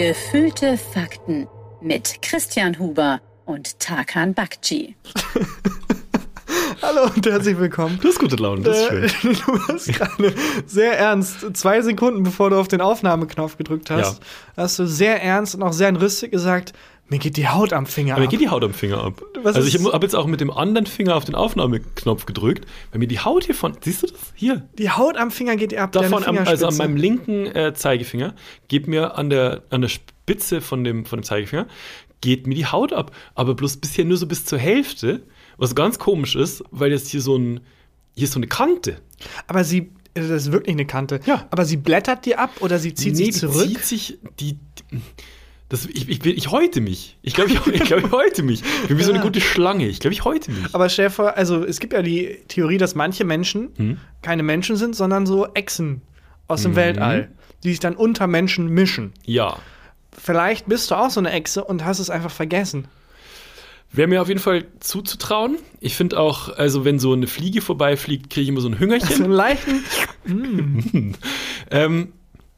Gefühlte Fakten mit Christian Huber und Tarkan Bakci. Hallo und herzlich willkommen. Du hast gute Laune, das ist Äh, schön. Du hast gerade sehr ernst, zwei Sekunden bevor du auf den Aufnahmeknopf gedrückt hast, hast du sehr ernst und auch sehr entrüstig gesagt, mir geht die Haut am Finger Aber mir ab. geht die Haut am Finger ab. Was also ich habe jetzt auch mit dem anderen Finger auf den Aufnahmeknopf gedrückt, weil mir die Haut hier von, siehst du das? Hier. Die Haut am Finger geht ab. Davon, am, also an meinem linken äh, Zeigefinger, geht mir an der, an der Spitze von dem, von dem Zeigefinger, geht mir die Haut ab. Aber bloß bisher nur so bis zur Hälfte, was ganz komisch ist, weil jetzt hier so ein, hier ist so eine Kante. Aber sie, das ist wirklich eine Kante. Ja. Aber sie blättert dir ab oder sie zieht sich die zurück. zieht sich, die, die das, ich, ich, bin- ich häute mich. Ich glaube, ich, ich, glaub, ich häute mich. Ich bin wie so eine Ja. gute Schlange. Ich glaube, ich häute mich. Aber vor, also es gibt ja die Theorie, dass manche Menschen Hm? keine Menschen sind, sondern so Echsen aus dem Mhm. Weltall, die sich dann unter Menschen mischen. Ja. Vielleicht bist du auch so eine Echse und hast es einfach vergessen. Wäre mir auf jeden Fall zuzutrauen. Ich finde auch, also wenn so eine Fliege vorbeifliegt, kriege ich immer so ein So Hüngerchen. einen leichten. ähm,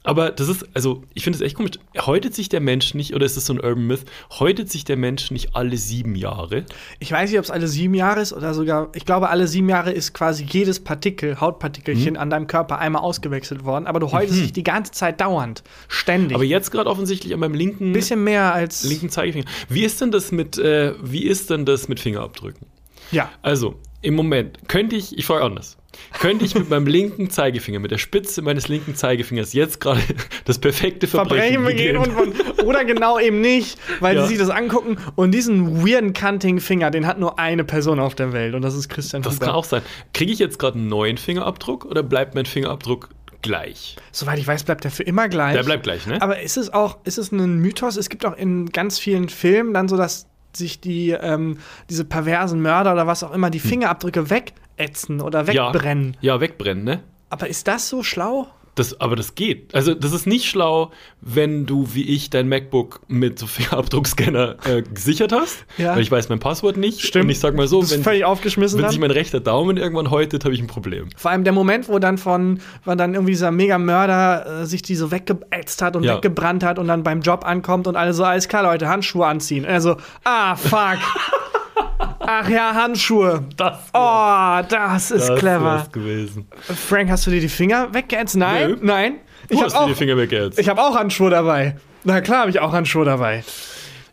aber das ist, also ich finde es echt komisch. Häutet sich der Mensch nicht, oder ist das so ein Urban Myth, häutet sich der Mensch nicht alle sieben Jahre? Ich weiß nicht, ob es alle sieben Jahre ist oder sogar. Ich glaube, alle sieben Jahre ist quasi jedes Partikel, Hautpartikelchen an deinem Körper einmal ausgewechselt worden. Aber du häutest dich die ganze Zeit dauernd. Ständig. Aber jetzt gerade offensichtlich an meinem linken, bisschen mehr als. linken Zeigefinger. Wie ist denn das mit, äh, wie ist denn das mit Fingerabdrücken? Ja. Also, im Moment könnte ich, ich frage anders, könnte ich mit meinem linken Zeigefinger, mit der Spitze meines linken Zeigefingers jetzt gerade das perfekte Verbrechen, Verbrechen begehen und, und, oder genau eben nicht, weil Ja. sie sich das angucken und diesen weirden kantigen Finger, den hat nur eine Person auf der Welt und das ist Christian Das Huber. kann auch sein. Kriege ich jetzt gerade einen neuen Fingerabdruck oder bleibt mein Fingerabdruck gleich? Soweit ich weiß, bleibt der für immer gleich. Der bleibt gleich, ne? Aber ist es auch, ist es ein Mythos? Es gibt auch in ganz vielen Filmen dann so, dass sich die, ähm, diese perversen Mörder oder was auch immer, die Fingerabdrücke wegätzen oder wegbrennen. Ja, ja, wegbrennen, ne? Aber ist das so schlau? Das, aber das geht. Also, das ist nicht schlau, wenn du wie ich dein MacBook mit so Fingerabdruckscanner äh, gesichert hast. Ja. Weil ich weiß mein Passwort nicht. Stimmt. Und ich sag mal so, wenn, völlig aufgeschmissen wenn dann. sich mein rechter Daumen irgendwann häutet, habe ich ein Problem. Vor allem der Moment, wo dann von, wann dann irgendwie dieser Mega-Mörder äh, sich die so weggeätzt hat und Ja. weggebrannt hat und dann beim Job ankommt und alle so, alles klar, Leute, Handschuhe anziehen. Also, ah, fuck. Ach ja, Handschuhe. Das, Oh, das ist das clever. gewesen. Frank, hast du dir die Finger weggeätzt? Nein, Nö. nein. Du Ich habe dir auch, die Finger weggehetzt. ich hab auch Handschuhe dabei. Na klar, habe ich auch Handschuhe dabei.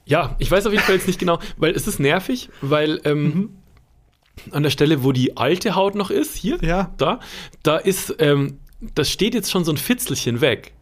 Ja, ich weiß auf jeden Fall jetzt nicht genau, weil es ist nervig, weil ähm, Mhm. an der Stelle, wo die alte Haut noch ist, hier, Ja. da, da ist, ähm, das steht jetzt schon so ein Fitzelchen weg.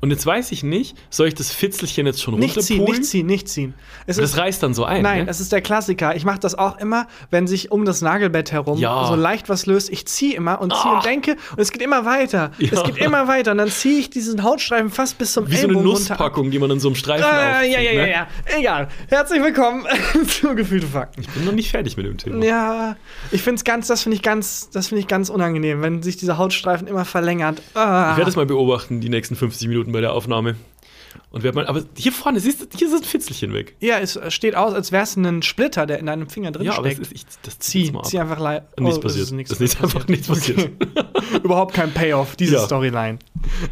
Und jetzt weiß ich nicht, soll ich das Fitzelchen jetzt schon Nicht ziehen, runterpulen? nicht ziehen, nicht ziehen. Es Das reißt dann so ein. Nein, ne? das ist der Klassiker. Ich mache das auch immer, wenn sich um das Nagelbett herum Ja. so leicht was löst. Ich ziehe immer und ziehe Ah. und denke und es geht immer weiter. Ja. Es geht immer weiter und dann ziehe ich diesen Hautstreifen fast bis zum Wie so eine runter. Nusspackung, die man in so einem Streifen Ah, aufzieht, ja, ja, ja, ne? ja. Egal. Herzlich willkommen zu Gefühlte Fakten. Ich bin noch nicht fertig mit dem Thema. Ja, ich finde es ganz, das finde ich ganz, das finde ich ganz unangenehm, wenn sich dieser Hautstreifen immer verlängert. Ah. Ich werde das mal beobachten, die nächsten 50 Minuten bei der Aufnahme. Und werd mal, aber hier vorne, siehst du, hier ist ein Fitzelchen weg. ja, es steht aus, als wäre es ein Splitter, der in deinem Finger drin Ja, aber steckt. ist, ich, das Zieh, mal ab. zieh einfach leid. Nichts es passiert. ist nichts es ist einfach nichts passiert. Überhaupt kein Payoff, diese Ja. Storyline.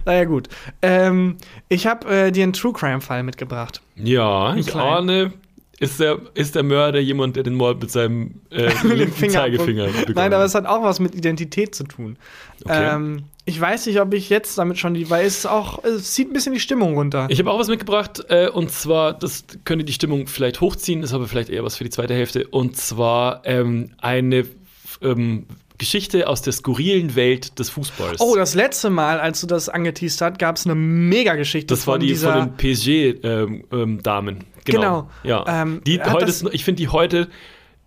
Naja, gut. Ähm, ich habe äh, dir einen True Crime-Fall mitgebracht. Ja, ich ahne, ist der, ist der Mörder jemand, der den Mord mit seinem äh, linken Fingerabdruck. Zeigefinger begangen Nein, aber es hat auch was mit Identität zu tun. Okay. Ähm, ich weiß nicht, ob ich jetzt damit schon die, weil es auch, es zieht ein bisschen die Stimmung runter. Ich habe auch was mitgebracht, äh, und zwar, das könnte die Stimmung vielleicht hochziehen, ist aber vielleicht eher was für die zweite Hälfte, und zwar ähm, eine ähm, Geschichte aus der skurrilen Welt des Fußballs. oh, das letzte Mal, als du das angeteased hast, gab es eine Mega-Geschichte das war von die dieser. von den PSG-Damen. genau. Genau. Ja. Ähm, die heute ich finde die heute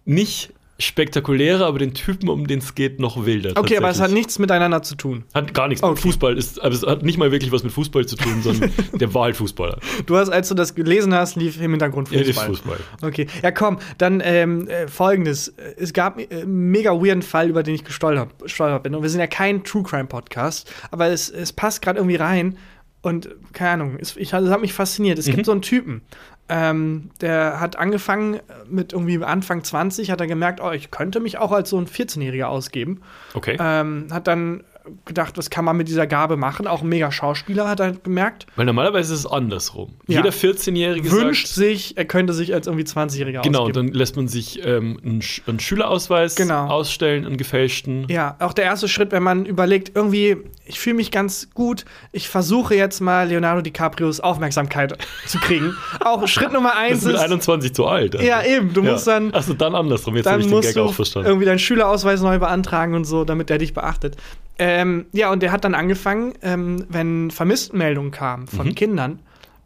nicht spektakulärer, aber den Typen, um den es geht, noch wilder. okay, aber es hat nichts miteinander zu tun. Hat gar nichts Okay. mit Fußball, ist, also es hat nicht mal wirklich was mit Fußball zu tun, sondern der war halt Fußballer. Du hast, als du das gelesen hast, lief im Hintergrund Ja, Fußball. der ist Fußball. Okay, ja komm, dann ähm, äh, folgendes. Es gab äh, einen mega weirden Fall, über den ich gestolpert, bin. Und wir sind ja kein True Crime Podcast, aber es, es passt gerade irgendwie rein. Und keine Ahnung, es, ich, das hat mich fasziniert. Es gibt so einen Typen, ähm, der hat angefangen mit irgendwie Anfang 20, hat er gemerkt, oh, ich könnte mich auch als so ein 14-Jähriger ausgeben. Okay. Ähm, hat dann gedacht, was kann man mit dieser Gabe machen? Auch ein mega Schauspieler hat er gemerkt. Weil normalerweise ist es andersrum. Ja. Jeder 14-Jährige Wünscht sagt, sich, er könnte sich als irgendwie 20-Jähriger genau, ausgeben. dann lässt man sich ähm, einen, Sch einen Schülerausweis Genau. ausstellen, einen gefälschten. Ja, auch der erste Schritt, wenn man überlegt, irgendwie, ich fühle mich ganz gut, ich versuche jetzt mal Leonardo DiCaprios Aufmerksamkeit zu kriegen. auch Schritt Nummer eins ist mit ist, 21 zu alt. also. Ja, eben, du musst dann- Achso, dann andersrum. Jetzt habe ich den Gag auch verstanden. irgendwie deinen Schülerausweis neu beantragen und so, damit der dich beachtet. Ähm, ja, und der hat dann angefangen, ähm, wenn Vermisstenmeldungen kamen von Kindern,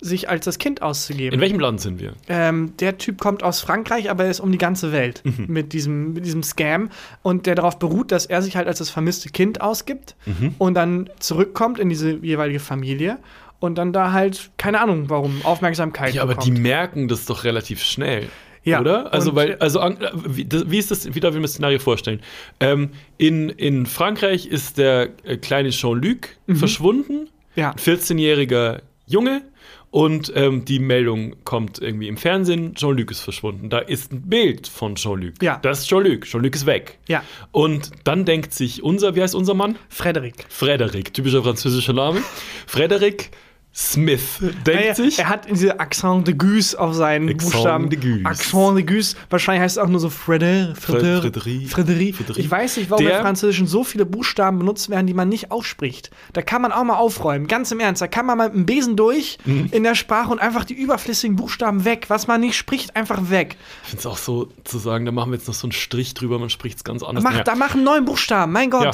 sich als das Kind auszugeben. Mhm. In welchem Land sind wir? Ähm, der Typ kommt aus Frankreich, aber er ist um die ganze Welt Mhm. mit, diesem, mit diesem Scam. Und der darauf beruht, dass er sich halt als das vermisste Kind ausgibt Mhm. und dann zurückkommt in diese jeweilige Familie und dann da halt, keine Ahnung warum, Aufmerksamkeit Ja, aber die bekommt. merken das doch relativ schnell. Ja, Oder? Also, weil, also, äh, wie, das, wie ist das, wie darf ich mir das Szenario vorstellen? Ähm, in, in Frankreich ist der äh, kleine Jean-Luc Mhm. verschwunden, ja. ein 14-jähriger Junge, und ähm, die Meldung kommt irgendwie im Fernsehen, Jean-Luc ist verschwunden. Da ist ein Bild von Jean-Luc. Ja. Das ist Jean-Luc. Jean-Luc ist weg. Ja. Und dann denkt sich unser, wie heißt unser Mann? Frederik. Frederik, typischer französischer Name. Frederik Smith denkt Er, sich. er hat diese Accent de Gus auf seinen Accent Buchstaben. de Gus. Accent de Gus. Wahrscheinlich heißt es auch nur so Frédéric. Frédéric. Frédéric. Ich weiß nicht, warum Der- im Französischen so viele Buchstaben benutzt werden, die man nicht ausspricht. Da kann man auch mal aufräumen. Ganz im Ernst. Da kann man mal mit dem Besen durch Mhm. in der Sprache und einfach die überflüssigen Buchstaben weg. Was man nicht spricht, einfach weg. Ich finde es auch so zu sagen, da machen wir jetzt noch so einen Strich drüber, man spricht es ganz anders. Mach, Naja. Da machen neun Buchstaben. Mein Gott. Ja.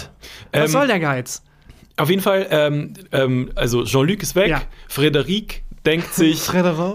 Was Ähm, soll der Geiz? Auf jeden Fall, ähm, ähm, also Jean-Luc ist weg, Ja. Frederik denkt sich,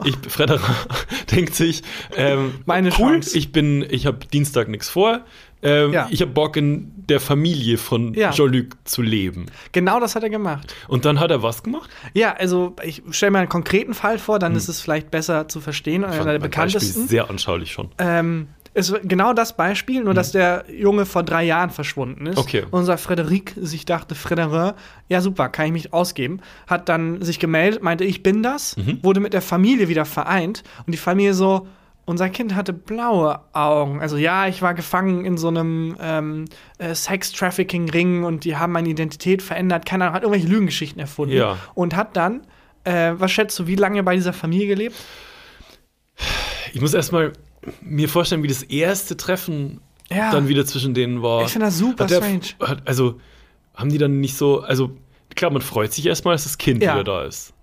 ich, denkt sich, ähm, Meine cool, Chance. ich bin, ich habe Dienstag nichts vor, ähm, Ja. ich habe Bock in der Familie von Ja. Jean-Luc zu leben. Genau das hat er gemacht. Und dann hat er was gemacht? Ja, also ich stelle mir einen konkreten Fall vor, dann ist es vielleicht besser zu verstehen. Einer der Hm. Beispiel bekanntesten. ist sehr anschaulich schon. Ähm, ist genau das Beispiel, nur dass der Junge vor drei Jahren verschwunden ist. Okay. Unser Frederik sich dachte, Frederik, ja super, kann ich mich ausgeben. Hat dann sich gemeldet, meinte, ich bin das, Mhm. wurde mit der Familie wieder vereint und die Familie so, unser Kind hatte blaue Augen. Also ja, ich war gefangen in so einem ähm, äh, Sex-Trafficking-Ring und die haben meine Identität verändert. Keine Ahnung, hat irgendwelche Lügengeschichten erfunden. Ja. Und hat dann, äh, was schätzt du, wie lange bei dieser Familie gelebt? Ich muss erstmal mir vorstellen, wie das erste Treffen Ja. dann wieder zwischen denen war. Ich finde das super der- strange. Hat, also haben die dann nicht so, also klar, man freut sich erstmal, dass das Kind Ja. wieder da ist.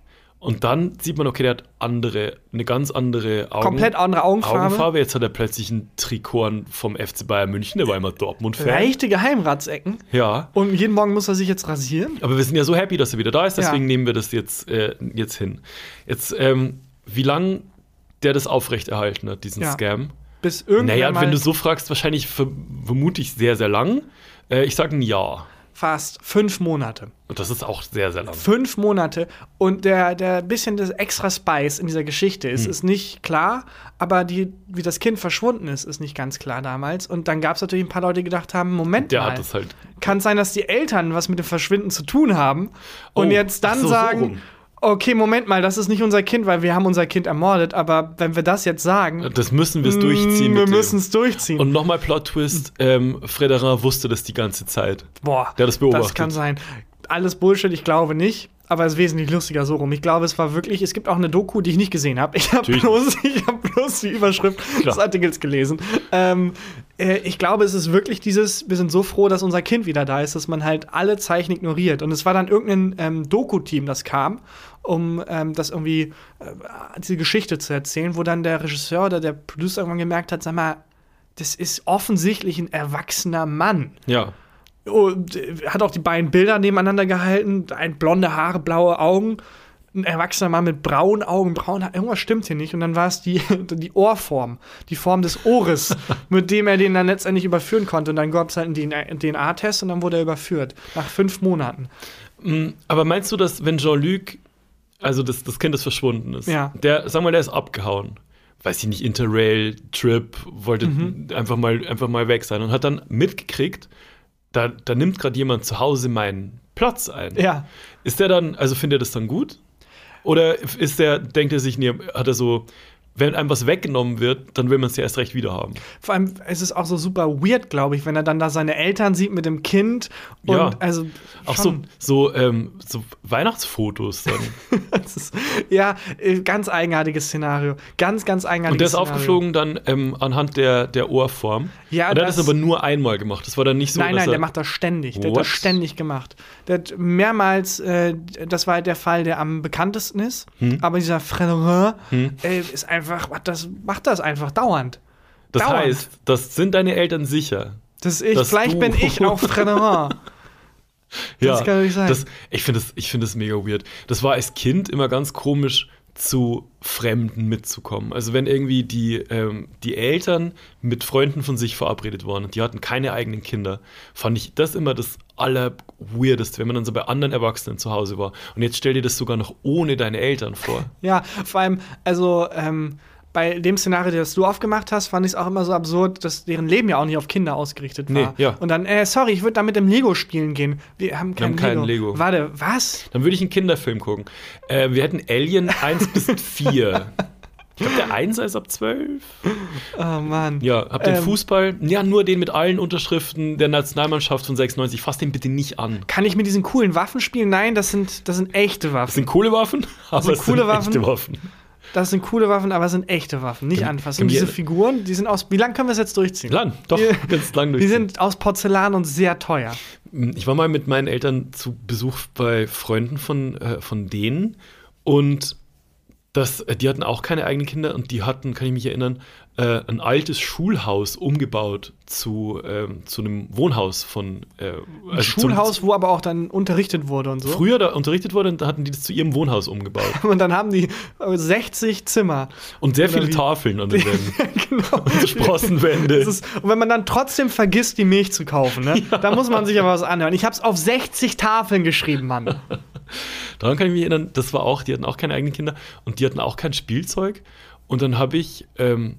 Und dann sieht man, okay, der hat andere, eine ganz andere Augen, Komplett andere Augenfarbe. Augenfarbe. Jetzt hat er plötzlich ein Trikot an vom FC Bayern München, der war immer Dortmund-Fan. Leichte Geheimratsecken. Ja. Und jeden Morgen muss er sich jetzt rasieren. Aber wir sind ja so happy, dass er wieder da ist, deswegen Ja. nehmen wir das jetzt, äh, jetzt hin. Jetzt, ähm, wie lange der das aufrechterhalten hat, diesen Ja. Scam? Bis irgendwann Naja, wenn du so fragst, wahrscheinlich ver vermute ich sehr, sehr lang. Äh, ich sage ein Jahr. fast fünf Monate. Und das ist auch sehr, sehr lang. Fünf Monate. Und der, der bisschen das extra Spice in dieser Geschichte ist, Hm. ist nicht klar, aber die, wie das Kind verschwunden ist, ist nicht ganz klar damals. Und dann gab es natürlich ein paar Leute, die gedacht haben: Moment Der mal. hat das halt. Kann sein, dass die Eltern was mit dem Verschwinden zu tun haben und Oh, jetzt dann so, so sagen: rum. Okay, Moment mal, das ist nicht unser Kind, weil wir haben unser Kind ermordet, aber wenn wir das jetzt sagen, Das müssen wir durchziehen. mm, wir mit dem. müssen es durchziehen. Und nochmal Plot-Twist: ähm, Frederin wusste das die ganze Zeit. Boah, Der hat das beobachtet. Das kann sein. Alles Bullshit, ich glaube nicht. Aber es ist wesentlich lustiger so rum. Ich glaube, es war wirklich, es gibt auch eine Doku, die ich nicht gesehen habe. Ich habe bloß, ich hab bloß die Überschrift Klar. des Artikels gelesen. Ähm, äh, ich glaube, es ist wirklich dieses, wir sind so froh, dass unser Kind wieder da ist, dass man halt alle Zeichen ignoriert. Und es war dann irgendein ähm, Doku-Team, das kam, um ähm, das irgendwie, äh, diese Geschichte zu erzählen, wo dann der Regisseur oder der Producer irgendwann gemerkt hat, sag mal, das ist offensichtlich ein erwachsener Mann. Ja. Und äh, hat auch die beiden Bilder nebeneinander gehalten. Ein blonde Haare, blaue Augen. Ein erwachsener Mann mit braunen Augen, braunen Haaren. Irgendwas stimmt hier nicht. Und dann war es die, die Ohrform, die Form des Ohres, mit dem er den dann letztendlich überführen konnte. Und dann gab es halt einen DNA-Test und dann wurde er überführt. Nach fünf Monaten. Mm, Aber meinst du, dass wenn Jean-Luc, also das, das Kind, das verschwunden ist, Ja. der, sag mal, der ist abgehauen. Weiß ich nicht, Interrail-Trip, wollte Mhm. einfach, mal, einfach mal weg sein und hat dann mitgekriegt, da, da nimmt gerade jemand zu Hause meinen Platz ein. Ja. Ist der dann, also findet er das dann gut? Oder ist der, denkt er sich, nee, hat er so wenn einem was weggenommen wird, dann will man es ja erst recht wieder haben. Vor allem, es ist auch so super weird, glaube ich, wenn er dann da seine Eltern sieht mit dem Kind. Und Ja. also Auch so, so, ähm, so Weihnachtsfotos dann. Ist, ja, äh, ganz eigenartiges Szenario. Ganz, ganz eigenartiges Und der ist Szenario. aufgeflogen dann ähm, anhand der, der Ohrform. Ja, und er hat das- aber nur einmal gemacht. Das war dann nicht so, nein, nein, er, der macht das ständig. Der hat What? das ständig gemacht. Der hat mehrmals, äh, das war halt der Fall, der am bekanntesten ist. Hm. Aber dieser Frederin äh, ist einfach, macht das, macht das einfach dauernd. Das dauernd. heißt, das sind deine Eltern sicher. Das ist ich. Vielleicht bin ich auch Frederin. Das kann nicht sein. Das, ich finde das, ich find das mega weird. Das war als Kind immer ganz komisch, zu Fremden mitzukommen. Also wenn irgendwie die, ähm, die Eltern mit Freunden von sich verabredet waren und die hatten keine eigenen Kinder, fand ich das immer das allerweirdeste, wenn man dann so bei anderen Erwachsenen zu Hause war. Und jetzt stell dir das sogar noch ohne deine Eltern vor. Ja, vor allem, also ähm, bei dem Szenario, das du aufgemacht hast, fand ich es auch immer so absurd, dass deren Leben ja auch nicht auf Kinder ausgerichtet war. Nee, ja. Und dann, äh, sorry, ich würde da mit dem Lego spielen gehen. Wir haben kein haben keinen Lego. Lego. Warte, was? Dann würde ich einen Kinderfilm gucken. Äh, wir hätten Alien 1 bis 4. Ich glaube, der 1 ist ab 12. Oh Mann. Ja, habt den Ähm. Fußball? Ja, nur den mit allen Unterschriften der Nationalmannschaft von 96. Fass den bitte nicht an. Kann ich mit diesen coolen Waffen spielen? Nein, das sind, das sind echte Das Waffen. sind coole Waffen, aber sind es coole sind Waffen. echte Waffen. Das sind coole Waffen, aber es sind echte Waffen. Nicht Können- anfassen. Und diese Figuren, die sind aus. Wie lange können wir es jetzt durchziehen? Lang, doch, Die- ganz lang Die durch. sind aus Porzellan und sehr teuer. Ich war mal mit meinen Eltern zu Besuch bei Freunden von, äh, von denen und das, äh, die hatten auch keine eigenen Kinder und die hatten, kann ich mich erinnern, äh, ein altes Schulhaus umgebaut zu, ähm, zu einem Wohnhaus von äh, Ein also zum- Schulhaus, wo aber auch dann unterrichtet wurde und so. früher da unterrichtet wurde, da hatten die das zu ihrem Wohnhaus umgebaut. Und dann haben die äh, 60 Zimmer. Und sehr Oder viele wie? Tafeln an den Wänden. genau. Und Sprossenwände. Das ist, und wenn man dann trotzdem vergisst, die Milch zu kaufen, ne? da muss man sich aber was anhören. Ich habe es auf 60 Tafeln geschrieben, Mann. Daran kann ich mich erinnern, das war auch, die hatten auch keine eigenen Kinder und die hatten auch kein Spielzeug. Und dann habe ich, ähm,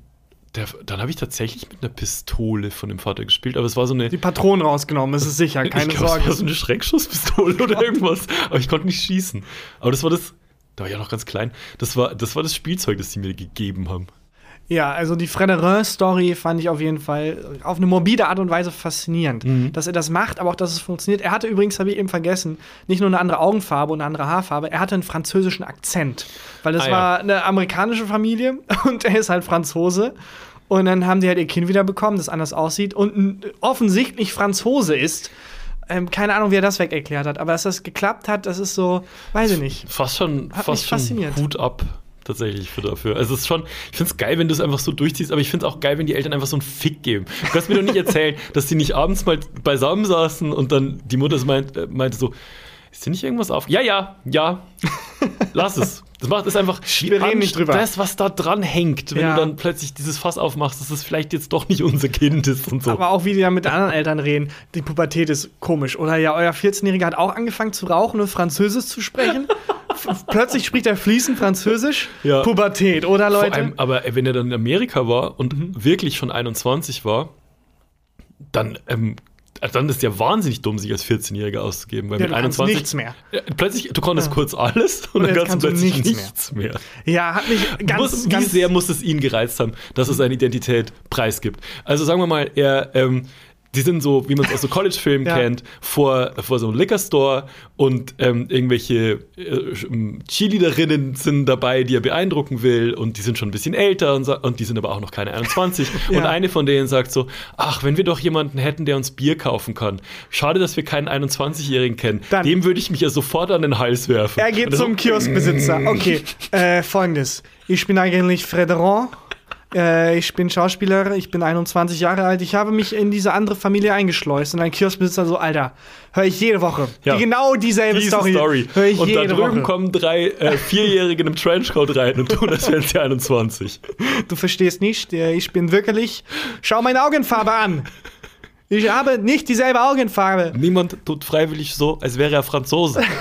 der, dann habe ich tatsächlich mit einer Pistole von dem Vater gespielt, aber es war so eine. Die Patronen rausgenommen, das ist sicher, keine ich glaub, Sorge. Es war so eine Schreckschusspistole oder irgendwas. Aber ich konnte nicht schießen. Aber das war das. Da war ich ja noch ganz klein. Das war, das war das Spielzeug, das sie mir gegeben haben. Ja, also die Frederin-Story fand ich auf jeden Fall auf eine morbide Art und Weise faszinierend, Mhm. dass er das macht, aber auch, dass es funktioniert. Er hatte übrigens, habe ich eben vergessen, nicht nur eine andere Augenfarbe und eine andere Haarfarbe, er hatte einen französischen Akzent, weil das Ah, ja. war eine amerikanische Familie und er ist halt Franzose. Und dann haben die halt ihr Kind wieder bekommen, das anders aussieht und offensichtlich Franzose ist. Ähm, keine Ahnung, wie er das weg erklärt hat, aber dass das geklappt hat, das ist so, weiß ich nicht. Fast schon, Hat fast schon. Hut ab. Tatsächlich für dafür. Also es ist schon, ich finde es geil, wenn du es einfach so durchziehst, aber ich finde es auch geil, wenn die Eltern einfach so einen Fick geben. Du kannst mir doch nicht erzählen, dass die nicht abends mal beisammen saßen und dann die Mutter meint, äh, meinte so, ist dir nicht irgendwas auf? Ja, ja, ja. Lass es. Das macht es einfach Wir reden nicht drüber. Das, was da dran hängt, wenn Ja. du dann plötzlich dieses Fass aufmachst, dass es vielleicht jetzt doch nicht unser Kind ist und so. Aber auch wie die da mit anderen Eltern reden, die Pubertät ist komisch. Oder ja, euer 14-Jähriger hat auch angefangen zu rauchen und Französisch zu sprechen. Plötzlich spricht er fließend Französisch. Ja. Pubertät, oder Leute? allem, aber wenn er dann in Amerika war und Mhm. wirklich schon 21 war, dann, ähm, dann ist ja wahnsinnig dumm, sich als 14-Jähriger auszugeben. Weil Ja, mit du kannst 21 nichts mehr. Plötzlich, du konntest kurz alles und, Und dann kannst du kannst du plötzlich nichts nichts, mehr. Ja, hat mich ganz, muss, wie ganz sehr muss es ihn gereizt haben, dass er seine Identität preisgibt? Also sagen wir mal, er, ähm, die sind so, wie man es aus so College-Filmen Ja. kennt, vor, vor so einem Liquor-Store und ähm, irgendwelche äh, Cheerleaderinnen sind dabei, die er beeindrucken will und die sind schon ein bisschen älter und, und die sind aber auch noch keine 21. Und Ja. eine von denen sagt so, ach, wenn wir doch jemanden hätten, der uns Bier kaufen kann. Schade, dass wir keinen 21-Jährigen kennen. Dann- Dem würde ich mich ja sofort an den Hals werfen. Er geht Und zum so, Kioskbesitzer. Okay, äh, folgendes. Ich bin eigentlich Frederin. Äh, ich bin Schauspieler, ich bin 21 Jahre alt. Ich habe mich in diese andere Familie eingeschleust. Und ein Kioskbesitzer so, Alter, höre ich jede Woche. Ja. Genau dieselbe Diese Story. Story. Höre ich und da jede drüben Woche. kommen drei äh, Vierjährige in einem Trenchcoat rein und tun, als wären sie 21. Du verstehst nicht, äh, ich bin wirklich. Schau meine Augenfarbe an. Ich habe nicht dieselbe Augenfarbe. Niemand tut freiwillig so, als wäre er Franzose.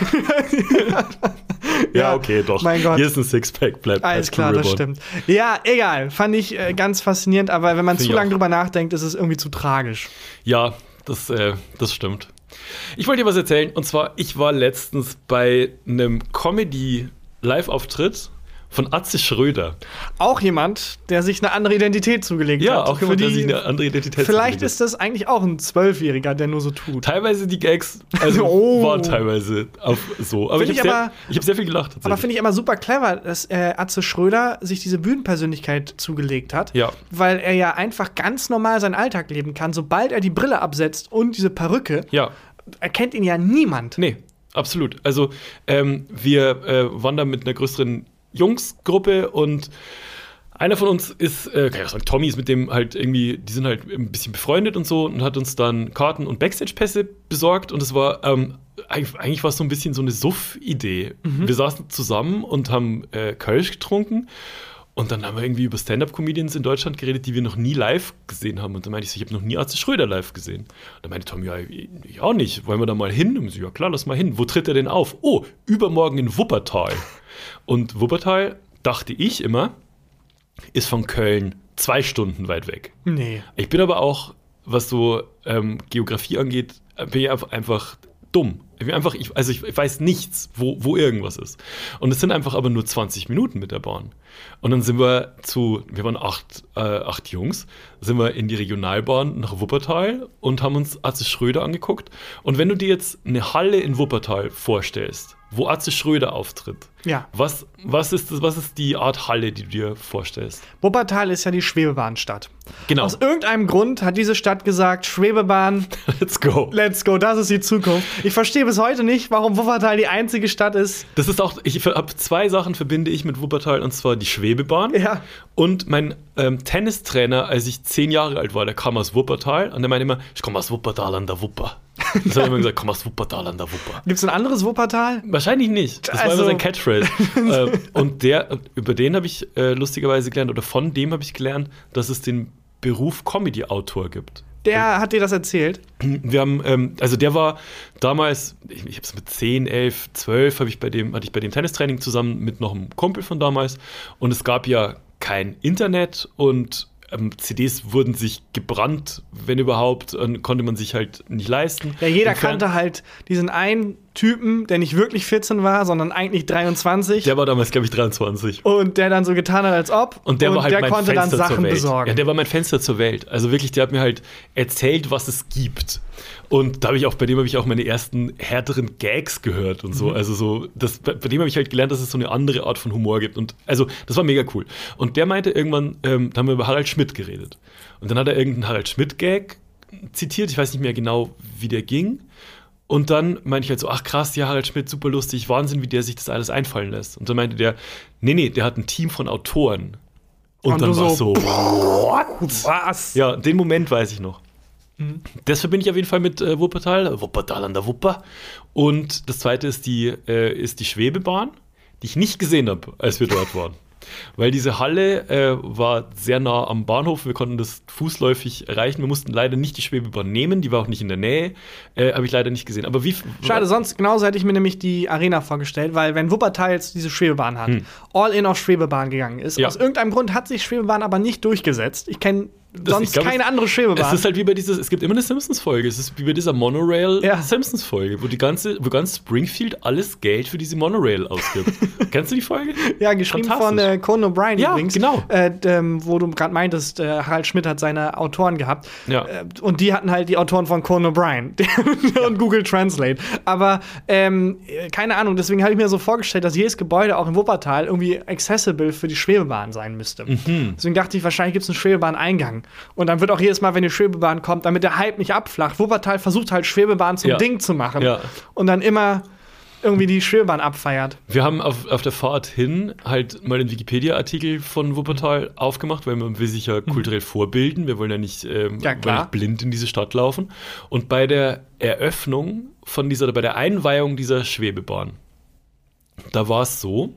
ja, okay, doch. mein Gott. Hier ist ein Sixpack, bleibt Alles klar, das stimmt. Ja, egal. Fand ich äh, ganz faszinierend, aber wenn man Find zu lange drüber nachdenkt, ist es irgendwie zu tragisch. Ja, das, äh, das stimmt. Ich wollte dir was erzählen, und zwar, ich war letztens bei einem Comedy-Live-Auftritt von Atze Schröder. Auch jemand, der sich eine andere Identität zugelegt Ja, hat. auch Für jemand, der sich eine andere Identität Vielleicht zugelegt ist das eigentlich auch ein Zwölfjähriger, der nur so tut. Teilweise die Gags, also Oh. waren teilweise auf so. Aber Find ich ich habe sehr, hab sehr viel gelacht. Aber finde ich immer super clever, dass äh, Atze Schröder sich diese Bühnenpersönlichkeit zugelegt hat. Ja. Weil er ja einfach ganz normal seinen Alltag leben kann. Sobald er die Brille absetzt und diese Perücke, ja, erkennt ihn ja niemand. nee, absolut. Also ähm, wir äh, da mit einer größeren Jungsgruppe und einer von uns ist, äh, kann ich auch sagen, Tommy ist mit dem halt irgendwie, die sind halt ein bisschen befreundet und so und hat uns dann Karten und Backstage-Pässe besorgt und es war, ähm, eigentlich, war es so ein bisschen so eine Suff-Idee. Wir saßen zusammen und haben äh, Kölsch getrunken und dann haben wir irgendwie über Stand-Up-Comedians in Deutschland geredet, die wir noch nie live gesehen haben. Und dann meinte ich so, ich habe noch nie Arzt Schröder live gesehen. Und dann meinte Tom, ja, ich auch nicht. Wollen wir da mal hin? Und ich so, ja klar, lass mal hin. Wo tritt er denn auf? Oh, übermorgen in Wuppertal. Und Wuppertal, dachte ich immer, ist von Köln zwei Stunden weit weg. Nee. Ich bin aber auch, was so ähm, Geografie angeht, bin ich einfach, dumm. Ich einfach, ich, also ich, ich weiß nichts, wo, wo irgendwas ist. Und es sind einfach aber nur 20 Minuten mit der Bahn. Und dann sind wir zu, wir waren acht, äh, acht Jungs, sind wir in die Regionalbahn nach Wuppertal und haben uns Atze Schröder angeguckt. Und wenn du dir jetzt eine Halle in Wuppertal vorstellst, wo Atze Schröder auftritt, Ja. was, was, ist das, was ist die Art Halle, die du dir vorstellst? Wuppertal ist ja die Schwebebahnstadt. Genau. Aus irgendeinem Grund hat diese Stadt gesagt, Schwebebahn, Let's go. let's go, das ist die Zukunft. Ich verstehe bis heute nicht, warum Wuppertal die einzige Stadt ist. Das ist auch, ich habe zwei Sachen verbinde ich mit Wuppertal und zwar die Schwebebahn Ja. und mein ähm, Tennistrainer, als ich zehn Jahre alt war, der kam aus Wuppertal und der meinte immer, ich komme aus Wuppertal an der Wupper. Das hat er immer gesagt, komm aus Wuppertal an der Wupper. Gibt es ein anderes Wuppertal? Wahrscheinlich nicht. Das war Also- immer sein Catchphrase. ähm, und der, über den habe ich äh, lustigerweise gelernt, oder von dem habe ich gelernt, dass es den Beruf Comedy-Autor gibt. Der hat dir das erzählt. Wir haben, ähm, also der war damals, ich, ich habe es mit 10, 11, 12, habe ich bei dem, hatte ich bei dem Tennistraining zusammen mit noch einem Kumpel von damals. Und es gab ja kein Internet und ähm, CDs wurden sich gebrannt, wenn überhaupt, und konnte man sich halt nicht leisten. Ja, jeder kannte halt diesen einen Typen, der nicht wirklich 14 war, sondern eigentlich 23. Der war damals, glaube ich, 23. und der dann so getan hat, als ob. Und der war halt der mein konnte Fenster dann Sachen besorgen. Ja, der war mein Fenster zur Welt. Also wirklich, der hat mir halt erzählt, was es gibt. Und da habe ich auch, bei dem habe ich auch meine ersten härteren Gags gehört und Mhm. so. Also so, das, bei, bei dem habe ich halt gelernt, dass es so eine andere Art von Humor gibt. Und also, das war mega cool. Und der meinte irgendwann, ähm, da haben wir über Harald Schmidt geredet. Und dann hat er irgendeinen Harald Schmidt-Gag zitiert. Ich weiß nicht mehr genau, wie der ging. Und dann meinte ich halt so, ach krass, ja, Harald Schmidt, super lustig, Wahnsinn, wie der sich das alles einfallen lässt. Und dann meinte der, nee, nee, der hat ein Team von Autoren. Und, Und dann war so, so? Was? Ja, den Moment weiß ich noch. Mhm. Das verbinde ich auf jeden Fall mit äh, Wuppertal, Wuppertal an der Wupper. Und das zweite ist die, äh, ist die Schwebebahn, die ich nicht gesehen habe, als wir dort waren. Weil diese Halle äh, war sehr nah am Bahnhof, wir konnten das fußläufig erreichen. Wir mussten leider nicht die Schwebebahn nehmen, die war auch nicht in der Nähe. Äh, habe ich leider nicht gesehen. Aber wie. Schade, sonst genauso hätte ich mir nämlich die Arena vorgestellt, weil wenn Wuppertal jetzt diese Schwebebahn hat, all in auf Schwebebahn gegangen ist, Hm. Ja. aus irgendeinem Grund hat sich Schwebebahn aber nicht durchgesetzt. Ich kenne sonst glaub, keine andere Schwebebahn. Es ist halt wie bei dieses, es gibt immer eine Simpsons-Folge. Es ist wie bei dieser Monorail Ja. Wo die ganze, wo ganz Springfield alles Geld für diese Monorail ausgibt. Kennst du die Folge? ja, geschrieben von äh, Conan O'Brien Ja, übrigens. genau. Äh, ähm, wo du gerade meintest, äh, Harald Schmidt hat seine Autoren gehabt. Ja. Äh, und die hatten halt die Autoren von Conan O'Brien und Google Translate. Aber ähm, äh, keine Ahnung, deswegen habe ich mir so vorgestellt, dass jedes Gebäude auch in Wuppertal irgendwie accessible für die Schwebebahn sein müsste. Mhm. Deswegen dachte ich, wahrscheinlich gibt es einen Schwebebahn-Eingang. Und dann wird auch jedes Mal, wenn die Schwebebahn kommt, damit der Hype nicht abflacht, Wuppertal versucht halt Schwebebahn zum Ja. Ding zu machen. Ja. Und dann immer irgendwie die Schwebebahn abfeiert. Wir haben auf, auf der Fahrt hin halt mal den Wikipedia-Artikel von Wuppertal aufgemacht, weil man will sich ja kulturell vorbilden. Wir wollen ja nicht, ähm. Ja, nicht blind in diese Stadt laufen. Und bei der Eröffnung von dieser, oder bei der Einweihung dieser Schwebebahn, da war es so,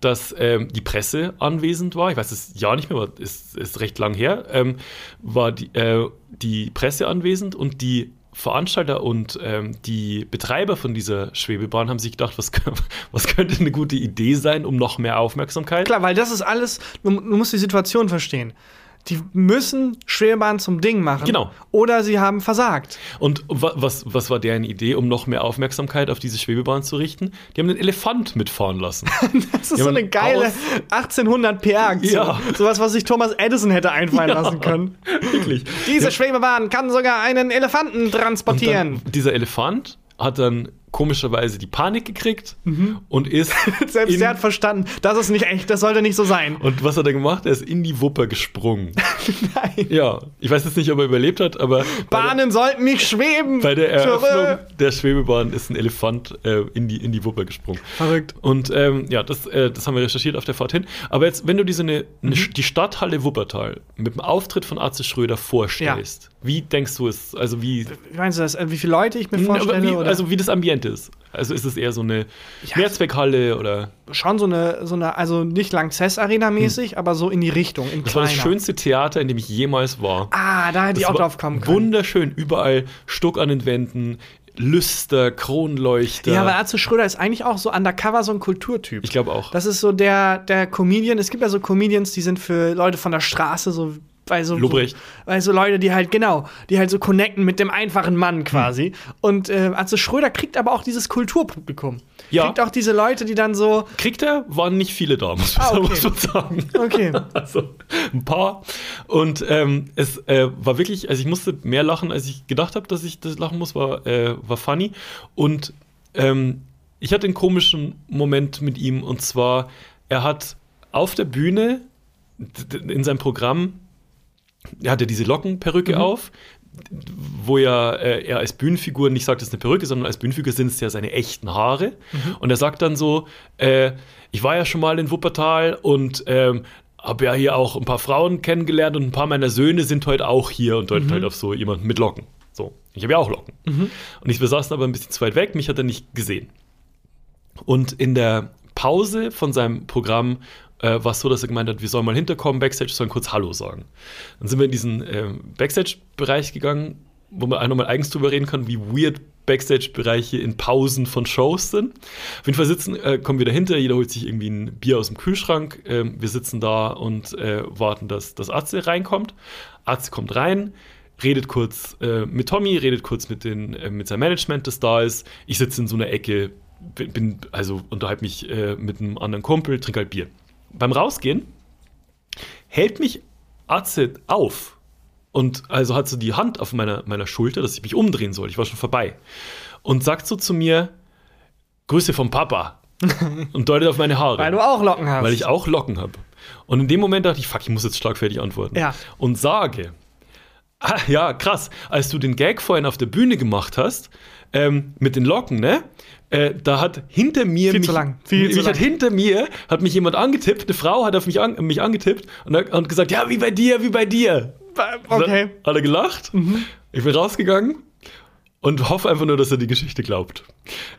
dass ähm, die Presse anwesend war. Ich weiß es ja nicht mehr, aber ist, ist recht lang her. Ähm, war die, äh, die Presse anwesend und die Veranstalter und ähm, die Betreiber von dieser Schwebebahn haben sich gedacht, was, was könnte eine gute Idee sein, um noch mehr Aufmerksamkeit? Klar, weil das ist alles, du, du musst die Situation verstehen. Die müssen Schwebebahn zum Ding machen. Genau. Oder sie haben versagt. Und wa- was, was war deren Idee, um noch mehr Aufmerksamkeit auf diese Schwebebahn zu richten? Die haben einen Elefant mitfahren lassen. Das ist so eine geile aus- 1800 PR-Aktion. Ja. Sowas, was sich Thomas Edison hätte einfallen Ja. lassen können. Wirklich. Diese Ja. Schwebebahn kann sogar einen Elefanten transportieren. dann, dieser Elefant hat dann komischerweise die Panik gekriegt und ist. Selbst der hat verstanden, das ist nicht echt, das sollte nicht so sein. und was hat er gemacht? Er ist in die Wupper gesprungen. Nein. Ja, ich weiß jetzt nicht, ob er überlebt hat, aber Bahnen sollten nicht schweben. bei der. Eröffnung der Schwebebahn ist ein Elefant äh, in, die, in die Wupper gesprungen. Verrückt. Und ähm, ja, das, äh, das haben wir recherchiert auf der Fahrt hin. Aber jetzt, wenn du diese eine, Mhm. die Stadthalle Wuppertal mit dem Auftritt von Atze Schröder vorstellst, wie denkst du es? Also wie, Wie meinst du das? Äh, Wie viele Leute ich mir vorstelle? wie oder? also wie das Ambiente ist? Also ist es eher so eine Mehrzweckhalle oder schon so eine, so eine, also nicht Lanxess Arena mäßig, aber so in die Richtung, Hm. das war das kleiner. schönste Theater, in dem ich jemals war. Ah, da hätte ich auch drauf kommen können. Wunderschön, überall Stuck an den Wänden, Lüster, Kronleuchter. Ja, aber Arze Schröder ist eigentlich auch so undercover so ein Kulturtyp. ich glaube auch. Das ist so der, der Comedian. Es gibt ja so Comedians, die sind für Leute von der Straße, so weil so, Lobrecht. weil so Leute, die halt, genau, die halt so connecten mit dem einfachen Mann quasi. Und äh, Atze Schröder kriegt aber auch dieses Kulturpublikum. Ja. Kriegt auch diese Leute, die dann so, Kriegt er, waren nicht viele da, muss, Ah, okay. man sagen. okay, Also ein paar. Und ähm, es äh, war wirklich, also ich musste mehr lachen, als ich gedacht habe, dass ich das lachen muss, war, äh, war funny. Und ähm, ich hatte einen komischen Moment mit ihm und zwar, er hat auf der Bühne in seinem Programm, er hatte diese Lockenperücke auf, wo ja äh, er als Bühnenfigur nicht sagt, es ist eine Perücke, sondern als Bühnenfigur sind es ja seine echten Haare. Und er sagt dann so, äh, ich war ja schon mal in Wuppertal und ähm, habe ja hier auch ein paar Frauen kennengelernt und ein paar meiner Söhne sind heute auch hier und deutet halt auf so jemanden mit Locken. So, ich habe ja auch Locken. Und ich, wir saßen aber ein bisschen zu weit weg, mich hat er nicht gesehen. Und in der Pause von seinem Programm äh, war es so, dass er gemeint hat, wir sollen mal hinterkommen, Backstage, sollen kurz Hallo sagen. Dann sind wir in diesen ähm, Backstage-Bereich gegangen, wo man auch nochmal eigens drüber reden kann, wie weird Backstage-Bereiche in Pausen von Shows sind. Auf jeden Fall sitzen, äh, kommen wir dahinter, jeder holt sich irgendwie ein Bier aus dem Kühlschrank. Ähm, wir sitzen da und äh, warten, dass das Atze reinkommt. Atze kommt rein, redet kurz äh, mit Tommy, redet kurz mit, den, äh, mit seinem Management, das da ist. Ich sitze in so einer Ecke, bin, bin also unterhalte mich äh, mit einem anderen Kumpel, trinke halt Bier. Beim Rausgehen hält mich Atze auf und also hat so die Hand auf meiner, meiner Schulter, dass ich mich umdrehen soll. Ich war schon vorbei. Und sagt so zu mir: Grüße vom Papa. und deutet auf meine Haare. weil du auch Locken hast. Weil ich auch Locken habe. Und in dem Moment dachte ich, fuck, ich muss jetzt schlagfertig antworten. Ja. Und sage, ah, ja, krass, als du den Gag vorhin auf der Bühne gemacht hast, ähm, mit den Locken, ne? Äh, da hat hinter mir Viel mich, zu lang, viel mich zu hat lang. hinter mir hat mich jemand angetippt, eine Frau hat auf mich, an, mich angetippt und, hat- gesagt, ja, wie bei dir, wie bei dir. okay. Mhm. Hat er gelacht. Ich bin rausgegangen und hoffe einfach nur, dass er die Geschichte glaubt.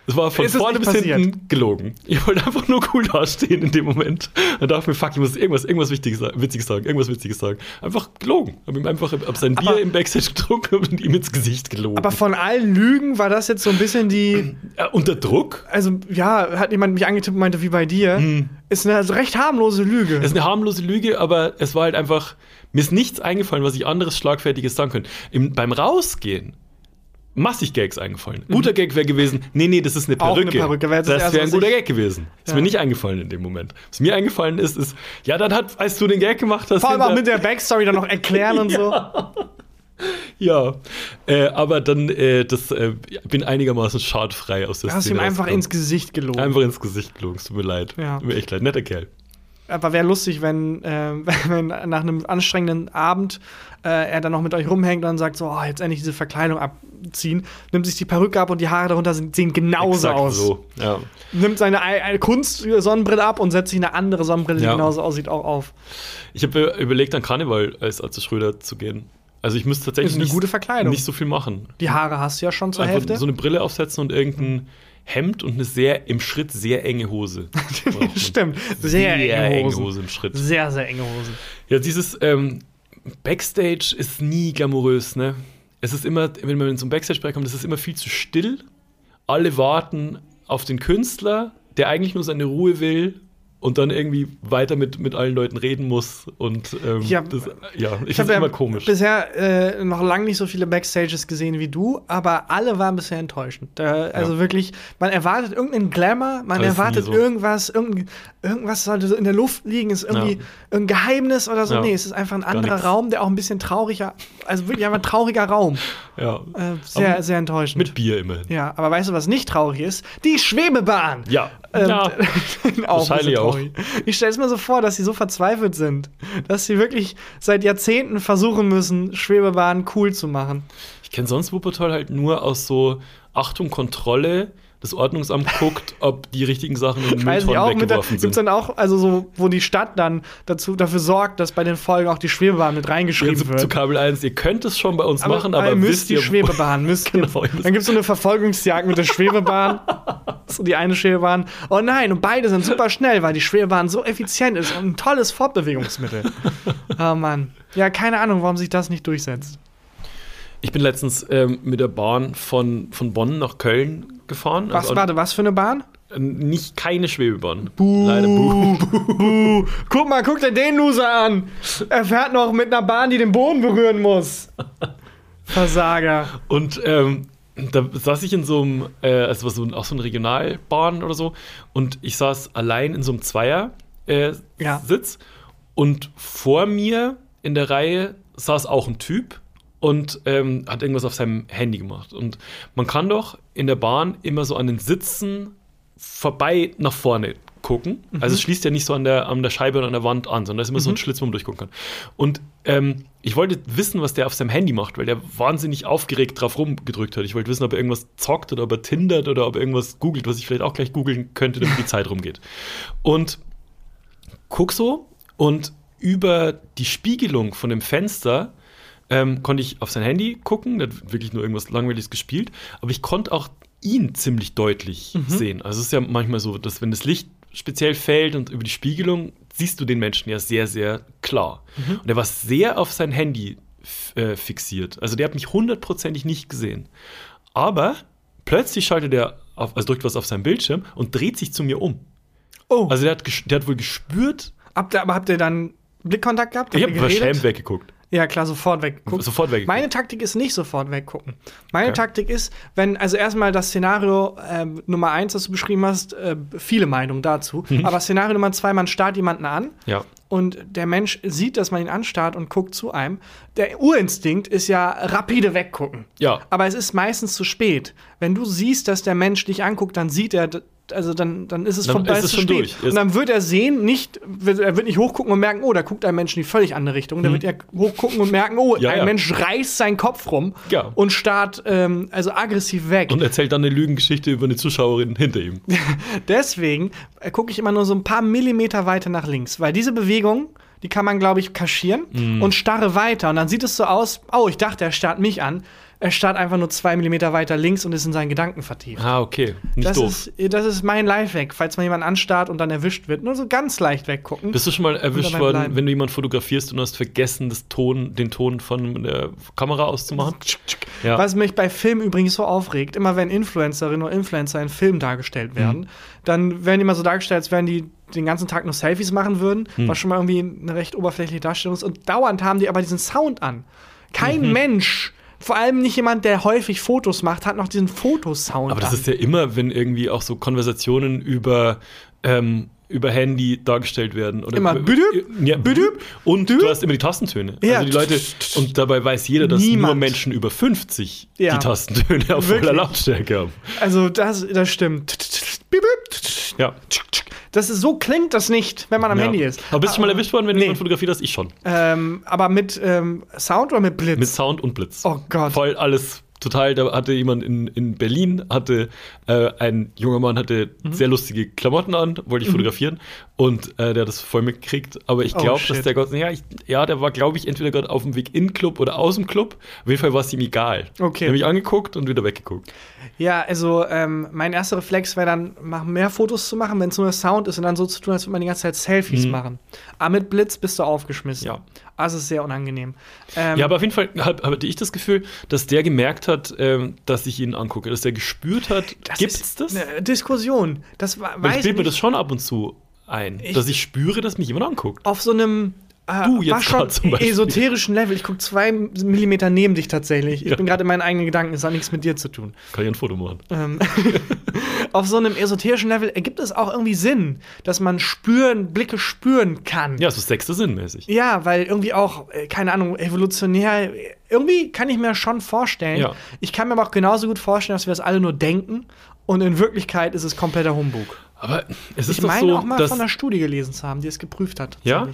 Es war von Ist vorne bis passiert? hinten gelogen. Ich wollte einfach nur cool dastehen in dem Moment. Und dachte mir, fuck, ich muss irgendwas, irgendwas Witziges, sa- Witziges sagen, irgendwas Witziges sagen. Einfach gelogen. Hab ihm einfach hab sein Bier Aber- im Backstage getrunken und ihm ins Gesicht gelogen. Aber von allen Lügen war das jetzt so ein bisschen die. ja, unter Druck? Also, ja, hat jemand mich angetippt und meinte, wie bei dir. Ist eine also recht harmlose Lüge. Es ist eine harmlose Lüge, aber es war halt einfach, mir ist nichts eingefallen, was ich anderes Schlagfertiges sagen könnte. Im, beim Rausgehen massig Gags eingefallen. Guter Gag wäre gewesen, nee, nee, das ist eine Mhm. Auch eine Perücke. Perücke, wäre das das wäre ein guter ich- Gag gewesen. Ist Ja. mir nicht eingefallen in dem Moment. Was mir eingefallen ist, ist, ja, dann hat, als du den Gag gemacht hast, Vor allem auch mit der Backstory dann noch erklären und so. ja, äh, aber dann, äh, das, äh, bin einigermaßen schadfrei aus der Du hast ihm Szene einfach ins Gesicht gelogen. Einfach ins Gesicht gelogen, es tut mir leid. Ja. Tut mir echt leid, netter Kerl. Aber wäre lustig, wenn, äh, wenn nach einem anstrengenden Abend äh, er dann noch mit euch rumhängt und dann sagt so, oh, jetzt endlich diese Verkleidung abziehen, nimmt sich die Perücke ab und die Haare darunter sind, sehen genauso Exakt aus. So, ja. Nimmt seine Ei- eine Kunst-Sonnenbrille ab und setzt sich eine andere Sonnenbrille, die Ja. genauso aussieht, auch auf. Ich habe überlegt, an Karneval als Atze Schröder zu gehen. Also ich müsste tatsächlich nicht, gute Verkleidung. nicht so viel machen. Die Haare hast du ja schon zur Einfach Hälfte. so eine Brille aufsetzen und irgendein Hemd und eine sehr im Schritt sehr enge Hose. Stimmt. Sehr, enge Hosen. im Schritt. Sehr, sehr enge Hosen. Ja, dieses ähm, Backstage ist nie glamourös, ne? Es ist immer, wenn man in so einen Backstage-Bereich kommt, es ist immer viel zu still. Alle warten auf den Künstler, der eigentlich nur seine Ruhe will und dann irgendwie weiter mit, mit allen Leuten reden muss. Und ähm, Ja, das, ja ich Ich finde habe es immer komisch. bisher äh, noch lange nicht so viele Backstages gesehen wie du, aber alle waren bisher enttäuschend. Da, also Ja. wirklich, man erwartet irgendeinen Glamour, man nie erwartet so. irgendwas, irgend, irgendwas sollte so in der Luft liegen, ist irgendwie Ja. ein Geheimnis oder so. Ja. Nee, es ist einfach ein anderer. Raum, der auch ein bisschen trauriger, also wirklich einfach ein trauriger Raum. ja. Äh, sehr, Aber sehr enttäuschend. Mit Bier immerhin. ja, aber weißt du, was nicht traurig ist? Die Schwebebahn! Ja. Ähm, ja. auch Wahrscheinlich auch. Traurig. Ich stelle es mir so vor, dass sie so verzweifelt sind, dass sie wirklich seit Jahrzehnten versuchen müssen, Schwebebahnen cool zu machen. Ich kenne sonst Wuppertal halt nur aus so Achtung, Kontrolle. Das Ordnungsamt guckt, ob die richtigen Sachen in den Weiß ich Mülltonnen auch, mit weggeworfen gibt's sind. dann auch, also so, wo die Stadt dann dazu, dafür sorgt, dass bei den Folgen auch die Schwebebahn mit reingeschrieben zu, wird. zu Kabel 1, ihr könnt es schon bei uns machen, aber ihr müsst wisst die ihr, Schwebebahn, müsst ihr. Genau, ihr Dann gibt es so eine Verfolgungsjagd mit der Schwebebahn. so die eine Schwebebahn. Oh nein, und beide sind super schnell, weil die Schwebebahn so effizient ist und ein tolles Fortbewegungsmittel. oh Mann. Ja, keine Ahnung, warum sich das nicht durchsetzt. Ich bin letztens ähm, mit der Bahn von, von Bonn nach Köln gefahren. Was, Also, warte, was für eine Bahn? äh, Nicht keine Schwebebahn. Leider. Buh. Buh. Guck mal, guck dir den Loser an. Er fährt noch mit einer Bahn, die den Boden berühren muss. Versager. Und ähm, da saß ich in so einem, äh, also war so, ein- auch so eine Regionalbahn oder so, und ich saß allein in so einem Zweier äh, Ja. Und vor mir in der Reihe saß auch ein Typ und ähm, hat irgendwas auf seinem Handy gemacht. Und man kann doch in der Bahn immer so an den Sitzen vorbei nach vorne gucken. Also es schließt ja nicht so an der, an der Scheibe oder an der Wand an, sondern da ist immer so ein Schlitz, wo man durchgucken kann. Und ähm, ich wollte wissen, was der auf seinem Handy macht, weil der wahnsinnig aufgeregt drauf rumgedrückt hat. Ich wollte wissen, ob er irgendwas zockt oder ob er tindert oder ob er irgendwas googelt, was ich vielleicht auch gleich googeln könnte, damit die Zeit rumgeht. Und guck so und über die Spiegelung von dem Fenster ähm, konnte ich auf sein Handy gucken, der hat wirklich nur irgendwas Langweiliges gespielt, aber ich konnte auch ihn ziemlich deutlich sehen. Also es ist ja manchmal so, dass wenn das Licht speziell fällt und über die Spiegelung siehst du den Menschen ja sehr, sehr klar. Und er war sehr auf sein Handy äh, fixiert. Also der hat mich hundertprozentig nicht gesehen. Aber plötzlich schaltet er auf, also drückt was auf seinem Bildschirm und dreht sich zu mir um. Oh, Also der hat, der hat wohl gespürt, habt ihr, aber habt ihr dann Blickkontakt gehabt? ich Habt habe ihr geredet? verschämt weggeguckt. Ja, klar, sofort weggucken. Sofort weggeguckt. Meine Taktik ist nicht sofort weggucken. Meine Okay. Taktik ist, wenn, also erstmal das Szenario ähm, Nummer eins, das du beschrieben hast, äh, viele Meinungen dazu. Mhm. Aber Szenario Nummer zwei, man starrt jemanden an Ja. und der Mensch sieht, dass man ihn anstarrt und guckt zu einem. Der Urinstinkt ist ja rapide weggucken. Ja. Aber es ist meistens zu spät. Wenn du siehst, dass der Mensch dich anguckt, dann sieht er, also dann, dann ist es Dann vorbei, ist es schon durch. Und dann wird er sehen, nicht, er wird nicht hochgucken und merken, oh, da guckt ein Mensch in die völlig andere Richtung. Dann wird er hochgucken und merken, oh, Mhm. Ja, ein ja. Mensch reißt seinen Kopf rum Ja. und starrt ähm, also aggressiv weg. Und erzählt dann eine Lügengeschichte über eine Zuschauerin hinter ihm. Deswegen äh, gucke ich immer nur so ein paar Millimeter weiter nach links, weil diese Bewegung, die kann man, glaube ich, kaschieren Mhm. und starre weiter. Und dann sieht es so aus, oh, ich dachte, er starrt mich an. Er starrt einfach nur zwei Millimeter weiter links und ist in seinen Gedanken vertieft. Ah, okay. Nicht Das doof. ist, das ist mein Lifehack, falls man jemanden anstarrt und dann erwischt wird. Nur so ganz leicht weggucken. Bist du schon mal erwischt worden, bleiben. wenn du jemanden fotografierst und hast vergessen, das Ton, den Ton von der Kamera auszumachen? Ja. Was mich bei Filmen übrigens so aufregt, immer wenn Influencerinnen oder Influencer in Filmen dargestellt werden, Mhm. dann werden die immer so dargestellt, als wären die den ganzen Tag nur Selfies machen würden, Mhm. was schon mal irgendwie eine recht oberflächliche Darstellung ist. Und dauernd haben die aber diesen Sound an. Kein Mhm. Mensch, vor allem nicht jemand, der häufig Fotos macht, hat noch diesen Fotosound Aber das an. ist ja immer, wenn irgendwie auch so Konversationen über, ähm, über Handy dargestellt werden. Oder Immer büdüp, ja, büdüp, Und du hast immer die Tastentöne. Ja. Also die Leute, und dabei weiß jeder, dass nur Niemand. Menschen über 50 Ja. die Tastentöne auf voller Wirklich. Lautstärke haben. Also das, das stimmt. Ja. Das ist, so klingt das nicht, wenn man am ja. Handy ist. Aber bist du schon mal erwischt worden, wenn Nee. jemand fotografiert hast? Ich schon. Ähm, aber mit ähm, Sound oder mit Blitz? Mit Sound und Blitz. Oh Gott. Voll alles total. Da hatte jemand in, in Berlin, hatte äh, ein junger Mann hatte Mhm. sehr lustige Klamotten an, wollte ich fotografieren und äh, der hat das voll mitgekriegt. Aber ich Oh, glaube, dass shit. der Gott, ja, ich, ja, der war, glaube ich, entweder gerade auf dem Weg in Club oder aus dem Club. Auf jeden Fall war es ihm egal. Okay. Er hat mich angeguckt und wieder weggeguckt. Ja, also ähm, mein erster Reflex wäre dann, mehr Fotos zu machen, wenn es nur der Sound ist und dann so zu tun, als würde man die ganze Zeit Selfies machen. Aber mit Blitz bist du aufgeschmissen. Mhm. Ja. Also sehr unangenehm. Ähm, Ja, aber auf jeden Fall hatte ich das Gefühl, dass der gemerkt hat, ähm, dass ich ihn angucke, dass der gespürt hat, das gibt's das? Eine Diskussion. Das Weil weiß ich bild mir das schon ab und zu ein, Ich- dass ich spüre, dass mich jemand anguckt. Auf so einem Du jetzt schon zum Beispiel. esoterischen Level. Ich gucke zwei Millimeter neben dich tatsächlich. Ich Ja. bin gerade in meinen eigenen Gedanken. Es hat nichts mit dir zu tun. Kann ich ein Foto machen? Ähm, auf so einem esoterischen Level ergibt es auch irgendwie Sinn, dass man spüren, Blicke spüren kann. Ja, so sechste Sinn mäßig. Ja, weil irgendwie auch, äh, keine Ahnung, evolutionär, äh, irgendwie kann ich mir schon vorstellen. Ja. Ich kann mir aber auch genauso gut vorstellen, dass wir das alle nur denken und in Wirklichkeit ist es kompletter Humbug. Aber es ist Ich meine so, auch mal dass von einer Studie gelesen zu haben, die es geprüft hat. Ja?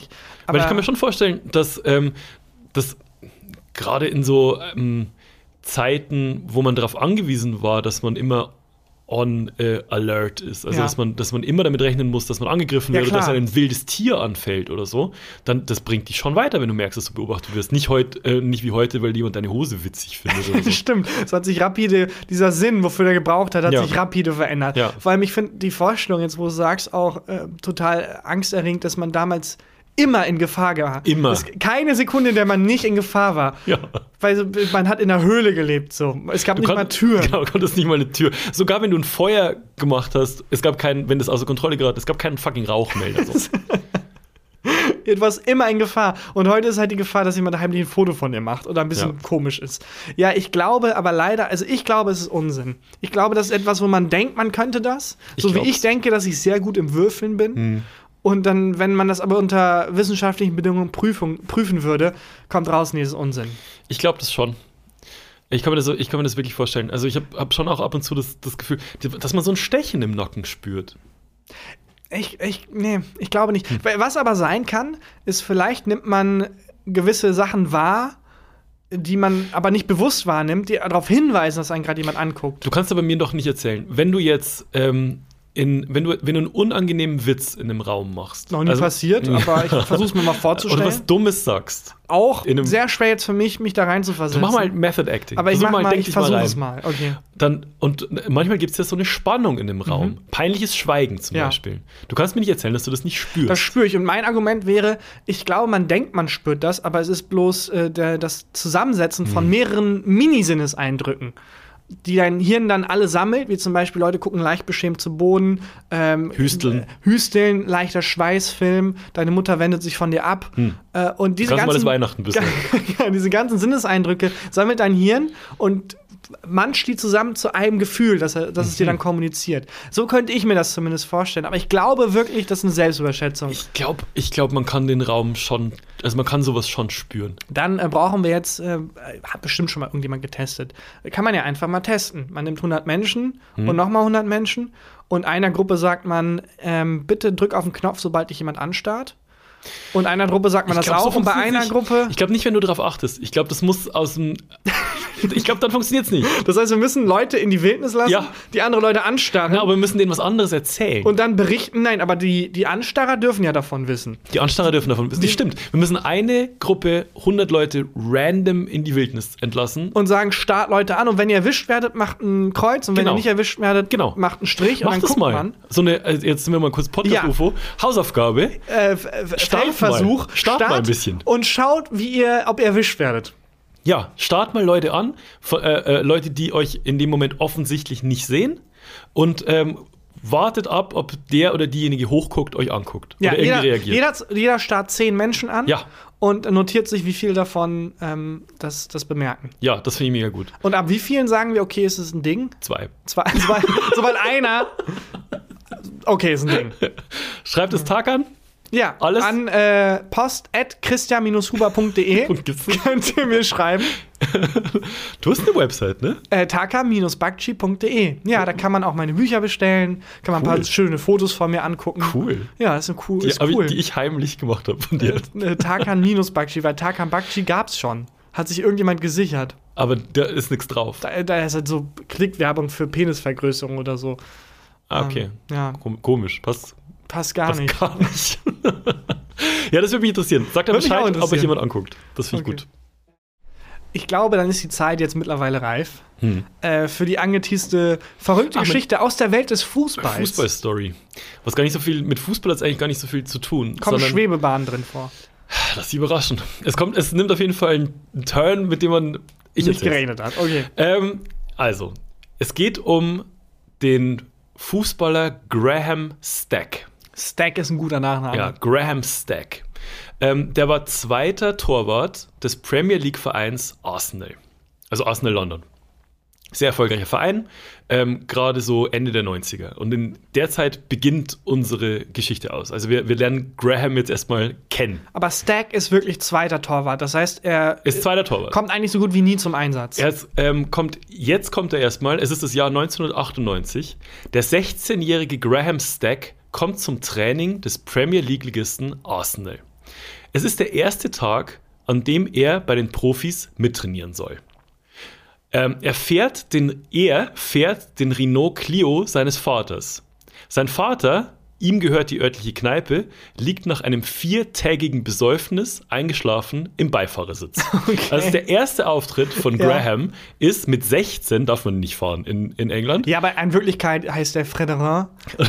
Aber ich kann mir schon vorstellen, dass, ähm, dass gerade in so ähm, Zeiten, wo man darauf angewiesen war, dass man immer on äh, alert ist, also Ja. dass, man, dass man immer damit rechnen muss, dass man angegriffen Ja, wird oder dass ein wildes Tier anfällt oder so, dann das bringt dich schon weiter, wenn du merkst, dass du beobachtet wirst. Nicht, heut, äh, nicht wie heute, weil jemand deine Hose witzig findet oder so. Stimmt, es hat sich rapide, dieser Sinn, wofür er gebraucht hat, hat Ja. sich rapide verändert. Vor allem, ich finde die Vorstellung, jetzt wo du sagst, auch äh, total angsterregend, dass man damals immer in Gefahr war. Immer. Es, keine Sekunde, in der man nicht in Gefahr war. Ja. Weil man hat in der Höhle gelebt, so. Es gab nicht konnt- mal Türen. Genau, du konntest nicht mal eine Tür. Sogar wenn du ein Feuer gemacht hast, es gab keinen, wenn das außer Kontrolle geraten, es gab keinen fucking Rauchmelder. So. Etwas immer in Gefahr. Und heute ist halt die Gefahr, dass jemand heimlich ein Foto von dir macht oder ein bisschen Ja. komisch ist. Ja, ich glaube, aber leider, also ich glaube, es ist Unsinn. Ich glaube, das ist etwas, wo man denkt, man könnte das. Ich so wie glaub's. ich denke, dass ich sehr gut im Würfeln bin. Hm. Und dann, wenn man das aber unter wissenschaftlichen Bedingungen Prüfung, prüfen würde, kommt raus, nee, das ist Unsinn. Ich glaube das schon. Ich kann, mir das, ich kann mir das wirklich vorstellen. Also ich habe hab schon auch ab und zu das, das Gefühl, dass man so ein Stechen im Nacken spürt. Ich, ich, nee, ich glaube nicht. Hm. Was aber sein kann, ist, vielleicht nimmt man gewisse Sachen wahr, die man aber nicht bewusst wahrnimmt, die darauf hinweisen, dass einen gerade jemand anguckt. Du kannst aber mir doch nicht erzählen, wenn du jetzt ähm, in, wenn du, wenn du einen unangenehmen Witz in einem Raum machst. Noch nie also- passiert, aber ich versuche es mir mal Oder vorzustellen. was Dummes sagst. Auch sehr schwer jetzt für mich, mich da rein zu Du versetzen. mach mal Method Acting. aber ich Versuch mal, denk ich versuche rein. es mal. Okay. Dann, und manchmal gibt es ja so eine Spannung in dem Raum. Peinliches Schweigen zum Mhm. Ja. Beispiel. Du kannst mir nicht erzählen, dass du das nicht spürst. Das spüre ich. Und mein Argument wäre, ich glaube, man denkt, man spürt das, aber es ist bloß äh, der, das Zusammensetzen Mhm. von mehreren Minisinneseindrücken, die dein Hirn dann alle sammelt, wie zum Beispiel Leute gucken leicht beschämt zu Boden, ähm, Hüsteln. äh, Hüsteln, leichter Schweißfilm, deine Mutter wendet sich von dir ab. Äh, und diese Hm. Kannst du mal das ganzen, Weihnachten ja, diese ganzen Sinneseindrücke sammelt dein Hirn und manscht die zusammen zu einem Gefühl, dass, er, dass es Mhm. dir dann kommuniziert. So könnte ich mir das zumindest vorstellen. Aber ich glaube wirklich, das ist eine Selbstüberschätzung. Ich glaube, ich glaub, man kann den Raum schon, also man kann sowas schon spüren. Dann äh, brauchen wir jetzt, äh, hat bestimmt schon mal irgendjemand getestet. Kann man ja einfach mal testen. Man nimmt 100 Menschen Mhm. und nochmal 100 Menschen und einer Gruppe sagt man, ähm, bitte drück auf den Knopf, sobald dich jemand anstarrt. Und einer Gruppe sagt man Ich das glaub, so auch und bei einer nicht. Gruppe. Ich glaube nicht, wenn du darauf achtest. Ich glaube, das muss aus dem. ich glaube, dann funktioniert es nicht. Das heißt, wir müssen Leute in die Wildnis lassen, Ja. die andere Leute anstarren Ja, aber wir müssen denen was anderes erzählen. und dann berichten. Nein, aber die, die Anstarrer dürfen ja davon wissen. die Anstarrer dürfen davon wissen. Das stimmt. Wir müssen eine Gruppe, 100 Leute, random in die Wildnis entlassen. Und sagen, start Leute an und wenn ihr erwischt werdet, macht ein Kreuz und wenn Genau. ihr nicht erwischt werdet, Genau. macht einen Strich und Mach dann das guckt mal. man. So eine, also jetzt sind wir mal kurz Podcast-UFO. Hausaufgabe. Äh, Start Feldversuch. mal. Start mal ein bisschen. Und schaut, wie ihr, ob ihr erwischt werdet. Ja, start mal Leute an, äh, äh, Leute, die euch in dem Moment offensichtlich nicht sehen und ähm, wartet ab, ob der oder diejenige hochguckt, euch anguckt Ja, oder irgendwie jeder, reagiert. jeder, jeder starrt zehn Menschen an Ja. und notiert sich, wie viel davon ähm, das, das bemerken. Ja, das finde ich mega gut. Und ab wie vielen sagen wir, okay, ist es ein Ding? Zwei. Zwei, zwei, sobald einer. Okay, ist ein Ding. Schreibt es Tag an. Ja, Alles? an äh, post at christian-huber.de Und gibt's- könnt ihr mir schreiben. Du hast eine Website, ne? Äh, taka-bakchi.de. Ja, da kann man auch meine Bücher bestellen, kann man ein Cool. paar schöne Fotos von mir angucken. Cool. Ja, ist, ein cool, Die, ist cool. die ich heimlich gemacht habe von dir. äh, Tarkan-Bakchi, weil Tarkan Bakchi gab's schon. Hat sich irgendjemand gesichert. Aber da ist nichts drauf. Da, da ist halt so Klickwerbung für Penisvergrößerung oder so. Ah, okay. Ähm, ja, Kom komisch. Passt, passt gar passt nicht. gar nicht. ja, das würde mich interessieren. Sagt er Bescheid, ob euch jemand anguckt. Das finde ich Okay. gut. Ich glaube, dann ist die Zeit jetzt mittlerweile reif Hm. äh, für die angeteaste, verrückte mit- Geschichte aus der Welt des Fußballs. Fußballstory. Was gar nicht so viel mit Fußball hat eigentlich gar nicht so viel zu tun. Kommen sondern- Schwebebahnen drin vor. Lass dich überraschen. Es, kommt, es nimmt auf jeden Fall einen Turn, mit dem man. Ich nicht geregnet hat. Okay. Ähm, also, es geht um den Fußballer Graham Stack. Stack ist ein guter Nachname. Ja, Graham Stack. Ähm, der war zweiter Torwart des Premier League-Vereins Arsenal. Also Arsenal London. Sehr erfolgreicher Verein, ähm, gerade so Ende der 90er. Und in der Zeit beginnt unsere Geschichte aus. Also wir, wir lernen Graham jetzt erstmal kennen. Aber Stack ist wirklich zweiter Torwart. Das heißt, er Ist zweiter Torwart. kommt eigentlich so gut wie nie zum Einsatz. Er ist, ähm, kommt, jetzt kommt er erstmal, es ist das Jahr 1998. Der 16-jährige Graham Stack kommt zum Training des Premier League-Ligisten Arsenal. Es ist der erste Tag, an dem er bei den Profis mittrainieren soll. Ähm, er, fährt den, er fährt den Renault Clio seines Vaters. Sein Vater, ihm gehört die örtliche Kneipe, liegt nach einem viertägigen Besäufnis eingeschlafen im Beifahrersitz. Also der erste Auftritt von Ja. Graham ist mit 16, darf man nicht fahren in, in England. Ja, aber in Wirklichkeit heißt der Frédérin,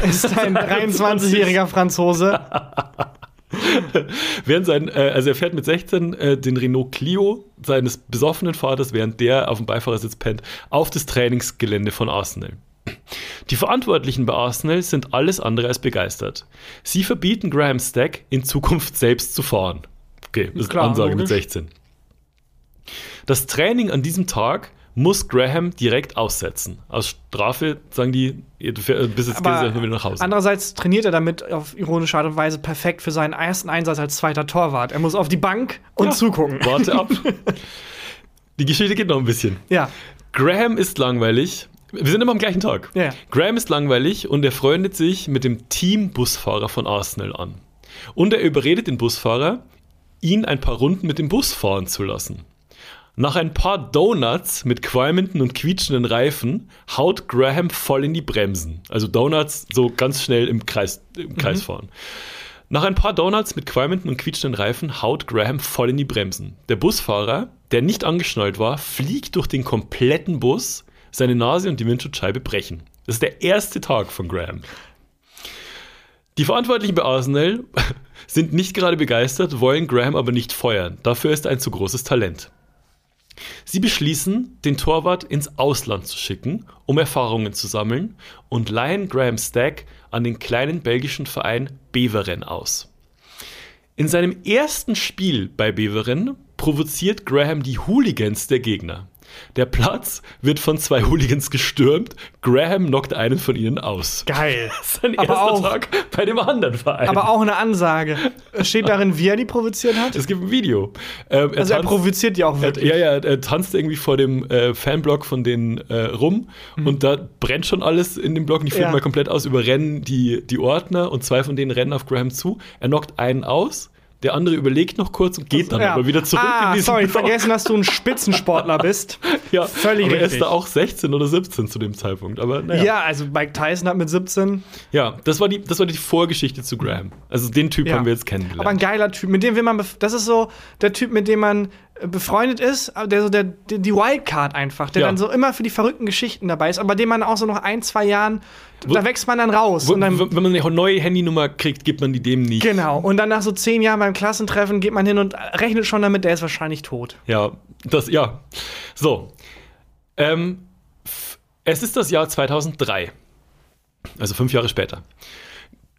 ist ein 23-jähriger Franzose. Während sein, äh, also er fährt mit 16 äh, den Renault Clio seines besoffenen Vaters, während der auf dem Beifahrersitz pennt, auf das Trainingsgelände von Arsenal. Die Verantwortlichen bei Arsenal sind alles andere als begeistert. Sie verbieten Graham Stack in Zukunft selbst zu fahren. Okay, das ist Klar, eine Ansage mit logisch. 16. Das Training an diesem Tag muss Graham direkt aussetzen. Aus Strafe sagen die, bist jetzt Aber gehst du wieder nach Hause. andererseits trainiert er damit auf ironische Art und Weise perfekt für seinen ersten Einsatz als zweiter Torwart. Er muss auf die Bank und Ja. zugucken. Warte ab. Die Geschichte geht noch ein bisschen. Ja, Graham ist langweilig. Wir sind immer am gleichen Tag. Ja. Graham ist langweilig und er freundet sich mit dem Teambusfahrer von Arsenal an. Und er überredet den Busfahrer, ihn ein paar Runden mit dem Bus fahren zu lassen. Nach ein paar Donuts mit qualmenden und quietschenden Reifen haut Graham voll in die Bremsen. Also Donuts so ganz schnell im Kreis, im Kreis fahren. Nach ein paar Donuts mit qualmenden und quietschenden Reifen haut Graham voll in die Bremsen. Der Busfahrer, der nicht angeschnallt war, fliegt durch den kompletten Bus, seine Nase und die Windschutzscheibe brechen. Das ist der erste Tag von Graham. Die Verantwortlichen bei Arsenal sind nicht gerade begeistert, wollen Graham aber nicht feuern. Dafür ist er ein zu großes Talent. Sie beschließen, den Torwart ins Ausland zu schicken, um Erfahrungen zu sammeln und leihen Graham Stack an den kleinen belgischen Verein Beveren aus. In seinem ersten Spiel bei Beveren provoziert Graham die Hooligans der Gegner. Der Platz wird von zwei Hooligans gestürmt. Graham knockt einen von ihnen aus. geil. Sein Aber erster auch- Tag bei dem anderen Verein. Aber auch eine Ansage. Steht darin, wie er die provoziert hat? es gibt ein Video. Ähm, Also er tanzt- provoziert die auch er, wirklich. ja, ja, er tanzt irgendwie vor dem äh, Fanblock von denen äh, rum und da brennt schon alles in dem Block und die flippen Ja. mal komplett aus, überrennen die, die Ordner und zwei von denen rennen auf Graham zu. Er knockt einen aus, der andere überlegt noch kurz und geht dann Ja. aber wieder zurück ah, in diesen sorry, Block. vergessen, dass du ein Spitzensportler bist. Ja, Völlig aber er ist richtig. da auch 16 oder 17 zu dem Zeitpunkt. Aber naja. Ja. also Mike Tyson hat mit 17. Ja, das war, die, das war die Vorgeschichte zu Graham. Also den Typ Ja. haben wir jetzt kennengelernt. Aber ein geiler Typ, mit dem will man, das ist so der Typ, mit dem man befreundet ist, der so der, der die Wildcard einfach, der Ja. dann so immer für die verrückten Geschichten dabei ist, aber dem man auch so noch ein, zwei Jahren, da wächst man dann raus. Wo- und dann, wenn man eine neue Handynummer kriegt, gibt man die dem nicht. genau. Und dann nach so zehn Jahren beim Klassentreffen geht man hin und rechnet schon damit, der ist wahrscheinlich tot. Ja, das, ja. So. Ähm, es ist das Jahr 2003. Also fünf Jahre später.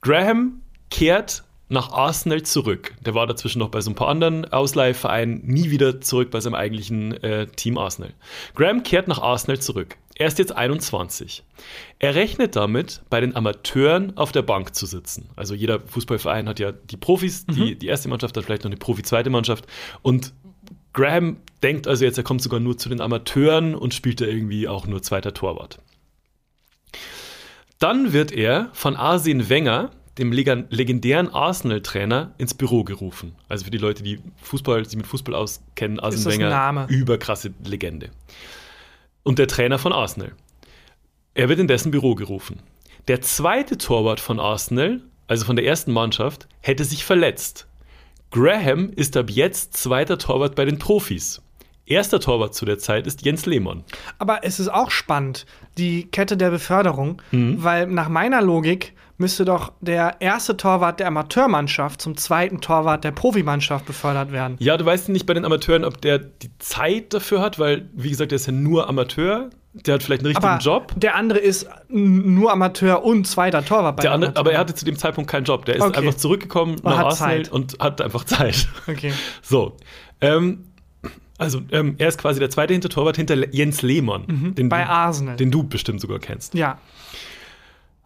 Graham kehrt nach Arsenal zurück. Der war dazwischen noch bei so ein paar anderen Ausleihvereinen, nie wieder zurück bei seinem eigentlichen äh, Team Arsenal. Graham kehrt nach Arsenal zurück. Er ist jetzt 21. Er rechnet damit, bei den Amateuren auf der Bank zu sitzen. Also jeder Fußballverein hat ja die Profis, die, die erste Mannschaft hat vielleicht noch eine Profi-zweite Mannschaft. Und Graham denkt also jetzt, er kommt sogar nur zu den Amateuren und spielt da irgendwie auch nur zweiter Torwart. Dann wird er von Arsene Wenger, dem legendären Arsenal-Trainer, ins Büro gerufen. Also für die Leute, die Fußball, sich mit Fußball auskennen, Arsene Wenger, Name? überkrasse Legende. Und der Trainer von Arsenal. Er wird in dessen Büro gerufen. Der zweite Torwart von Arsenal, also von der ersten Mannschaft, hätte sich verletzt. Graham ist ab jetzt zweiter Torwart bei den Profis. Erster Torwart zu der Zeit ist Jens Lehmann. Aber es ist auch spannend, die Kette der Beförderung, Mhm. weil nach meiner Logik müsste doch der erste Torwart der Amateurmannschaft zum zweiten Torwart der Profimannschaft befördert werden. Ja, du weißt nicht bei den Amateuren, ob der die Zeit dafür hat, weil, wie gesagt, der ist ja nur Amateur der hat vielleicht einen richtigen Aber Job. der andere ist nur Amateur und zweiter Torwart bei Der andere, aber er hatte zu dem Zeitpunkt keinen Job. Der ist Okay. einfach zurückgekommen nach hat Arsenal Zeit. und hat einfach Zeit. Okay. So. Ähm, also, ähm, er ist quasi der zweite Hintertorwart hinter Jens Lehmann, den, Bei Arsenal. den du bestimmt sogar kennst. ja.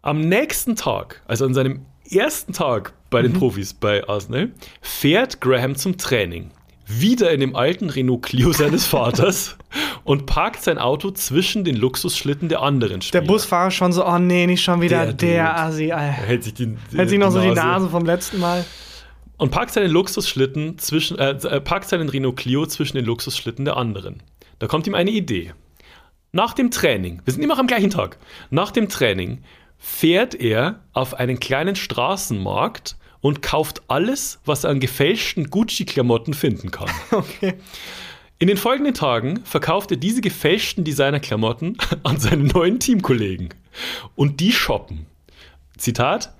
Am nächsten Tag, also an seinem ersten Tag bei Mhm. den Profis bei Arsenal, fährt Graham zum Training. Wieder in dem alten Renault Clio seines Vaters und parkt sein Auto zwischen den Luxusschlitten der anderen Der Spieler. Busfahrer schon so, oh nee, nicht schon wieder Der der. Asi. Er Ey. hält sich, die, Hält sich noch so die Nase vom letzten Mal. und parkt seinen Luxusschlitten zwischen, äh, äh, parkt seinen Renault Clio zwischen den Luxusschlitten der anderen. Da kommt ihm eine Idee. Nach dem Training, wir sind immer noch am gleichen Tag, nach dem Training fährt er auf einen kleinen Straßenmarkt und kauft alles, was er an gefälschten Gucci-Klamotten finden kann. Okay. In den folgenden Tagen verkauft er diese gefälschten Designerklamotten an seine neuen Teamkollegen. Und die shoppen. Zitat.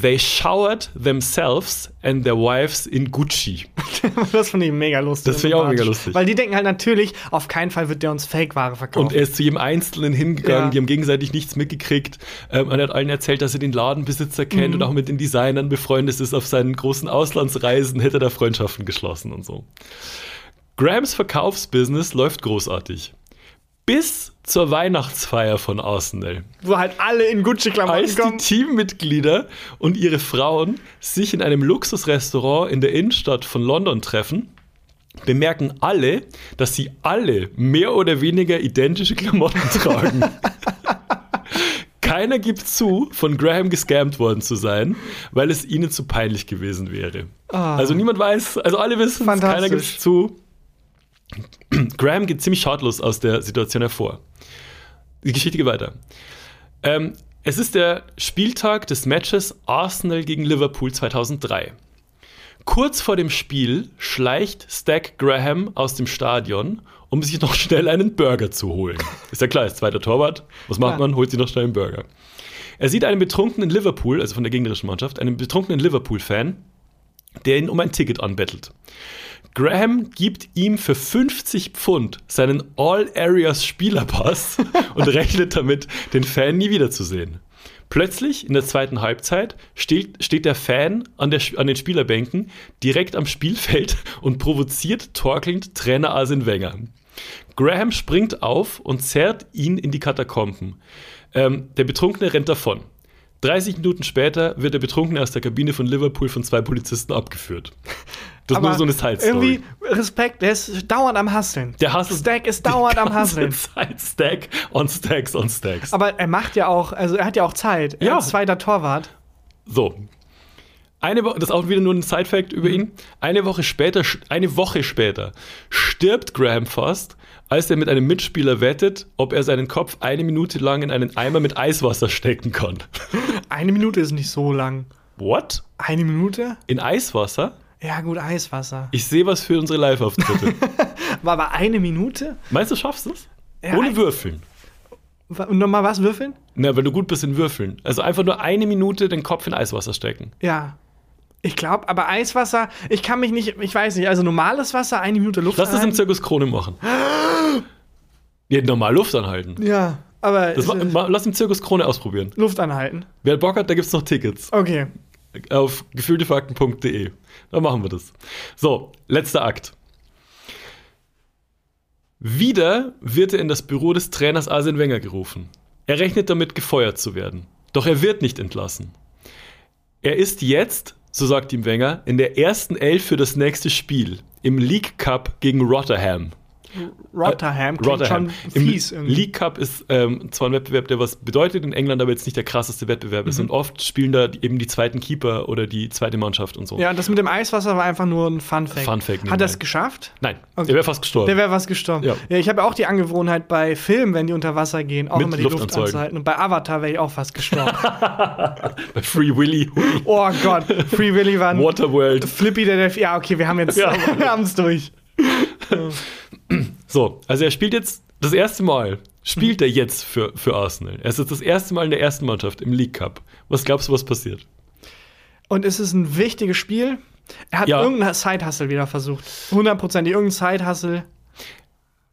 They showered themselves and their wives in Gucci. Das finde ich mega lustig. Das finde ich auch mega lustig. Weil die denken halt natürlich, auf keinen Fall wird der uns Fake-Ware verkaufen. Und er ist zu jedem Einzelnen hingegangen, Ja. die haben gegenseitig nichts mitgekriegt. Ähm, und er hat allen erzählt, dass er den Ladenbesitzer kennt und auch mit den Designern befreundet ist. Auf seinen großen Auslandsreisen hätte er da Freundschaften geschlossen und so. Grahams Verkaufsbusiness läuft großartig. Bis zur Weihnachtsfeier von Arsenal. Wo halt alle in Gucci-Klamotten Als die kommen. Teammitglieder und ihre Frauen sich in einem Luxusrestaurant in der Innenstadt von London treffen, bemerken alle, dass sie alle mehr oder weniger identische Klamotten tragen. Keiner gibt zu, von Graham gescammt worden zu sein, weil es ihnen zu peinlich gewesen wäre. Also niemand weiß, also alle wissen keiner gibt zu. Graham geht ziemlich schadlos aus der Situation hervor. Die Geschichte geht weiter. Ähm, es ist der Spieltag des Matches Arsenal gegen Liverpool 2003. Kurz vor dem Spiel schleicht Stack Graham aus dem Stadion, um sich noch schnell einen Burger zu holen. Ist ja klar, ist zweiter Torwart. Was macht Ja. man? Holt sich noch schnell einen Burger. Er sieht einen betrunkenen Liverpool, also von der gegnerischen Mannschaft, einen betrunkenen Liverpool-Fan, der ihn um ein Ticket anbettelt. Graham gibt ihm für 50 Pfund seinen All-Areas-Spielerpass und rechnet damit, den Fan nie wiederzusehen. Plötzlich, in der zweiten Halbzeit, steht, steht der Fan an, der, an den Spielerbänken direkt am Spielfeld und provoziert torkelnd Trainer Arsene Wenger. Graham springt auf und zerrt ihn in die Katakomben. Ähm, der Betrunkene rennt davon. 30 Minuten später wird der Betrunkene aus der Kabine von Liverpool von zwei Polizisten abgeführt. Das ist nur so eine Side-Story. Irgendwie Respekt, der ist dauernd am Hasseln. Der Hustle- Stack ist dauernd am Hasseln. Zeit Stack on Stacks on Stacks. Aber er macht ja auch, also er hat ja auch Zeit. Er Ja. ist zweiter Torwart. So. Eine Woche, das ist auch wieder nur ein Side-Fact über ihn. Eine Woche später, eine Woche später, stirbt Graham fast, als er mit einem Mitspieler wettet, ob er seinen Kopf eine Minute lang in einen Eimer mit Eiswasser stecken kann. Eine Minute ist nicht so lang. What? Eine Minute? In Eiswasser? Ja, gut, Eiswasser. Ich sehe was für unsere Live-Auftritte. Aber, aber eine Minute? Meinst du, schaffst du es? Ja, Ohne Würfeln. Wa- Nochmal was würfeln? Na, wenn du gut bist in Würfeln. Also einfach nur eine Minute den Kopf in Eiswasser stecken. Ja. Ich glaube, aber Eiswasser, ich kann mich nicht, ich weiß nicht, also normales Wasser, eine Minute Luft Lass das im anhalten. Zirkus Krone machen. Ja, normal Luft anhalten. Ja, aber Das ma, ma, lass im Zirkus Krone ausprobieren. Luft anhalten. Wer Bock hat, da gibt es noch Tickets. Okay. Auf gefühltefakten.de. Da machen wir das. So, letzter Akt. Wieder wird er in das Büro des Trainers Arsene Wenger gerufen. Er rechnet damit, gefeuert zu werden. Doch er wird nicht entlassen. Er ist jetzt, so sagt ihm Wenger, in der ersten Elf für das nächste Spiel im League Cup gegen Rotherham. Rotherham klingt Rotherham. schon Im fies irgendwie. League Cup ist ähm, zwar ein Wettbewerb, der was bedeutet in England, aber jetzt nicht der krasseste Wettbewerb Mhm. ist. Und oft spielen da eben die zweiten Keeper oder die zweite Mannschaft und so. Ja, das mit dem Eiswasser war einfach nur ein Fun-Fact. Fun-Fact Hat er es geschafft? Nein, Okay. der wäre fast gestorben. Der wäre was gestorben. Ja. Ja. ich habe ja auch die Angewohnheit bei Filmen, wenn die unter Wasser gehen, auch Mit immer die Luft Luft anzuhalten. Und bei Avatar wäre ich auch fast gestorben. Bei Free Willy, oh Gott, Free Willy war ein Waterworld. Flippy der Delfin. Ja, okay, wir haben jetzt, Ja. wir haben es durch. So, also er spielt jetzt das erste Mal, spielt er jetzt für, für Arsenal. Er ist jetzt das erste Mal in der ersten Mannschaft im League Cup. Was glaubst du, was passiert? Und es ist ein wichtiges Spiel. Er hat Ja. irgendeinen Side-Hustle wieder versucht. Hundertprozentig irgendeinen Side-Hustle.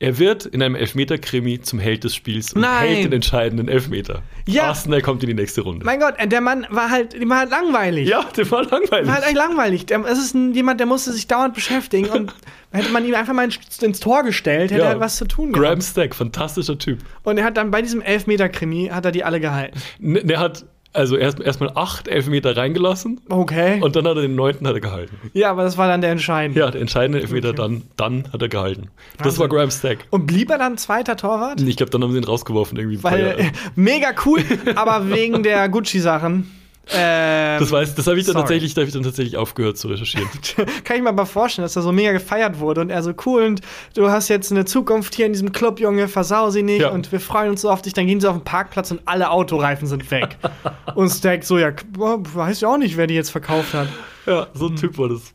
Er wird in einem Elfmeter-Krimi zum Held des Spiels und Nein. hält den entscheidenden Elfmeter. Ja. Arsenal kommt in die nächste Runde. Mein Gott, der Mann war halt, der war halt langweilig. ja, der war langweilig. War halt echt langweilig. Es ist ein, jemand, der musste sich dauernd beschäftigen und hätte man ihn einfach mal ins, Tor gestellt, hätte Ja. er was zu tun Graham gehabt. Stack, fantastischer Typ. Und er hat dann bei diesem Elfmeter-Krimi, hat er die alle gehalten. N- Der hat also erst erstmal acht Elfmeter reingelassen Okay. und dann hat er den neunten hat er gehalten. ja, aber das war dann der entscheidende. Ja, der entscheidende Elfmeter Okay. dann, dann hat er gehalten. Das Wahnsinn. war Graham Stack. Und blieb er dann zweiter Torwart? Ich glaube, dann haben sie ihn rausgeworfen irgendwie. Weil, äh, mega cool, aber wegen der Gucci-Sachen. Ähm, Das weiß, das habe ich dann sorry. tatsächlich, da habe ich dann tatsächlich aufgehört zu recherchieren. Kann ich mir aber vorstellen, dass er so mega gefeiert wurde und er so cool und du hast jetzt eine Zukunft hier in diesem Club, Junge, versau sie nicht Ja. und wir freuen uns so auf dich. Dann gehen sie auf den Parkplatz und alle Autoreifen sind weg. und Stack so, ja, boah, weiß ja auch nicht, wer die jetzt verkauft hat. ja, so ein Typ war das.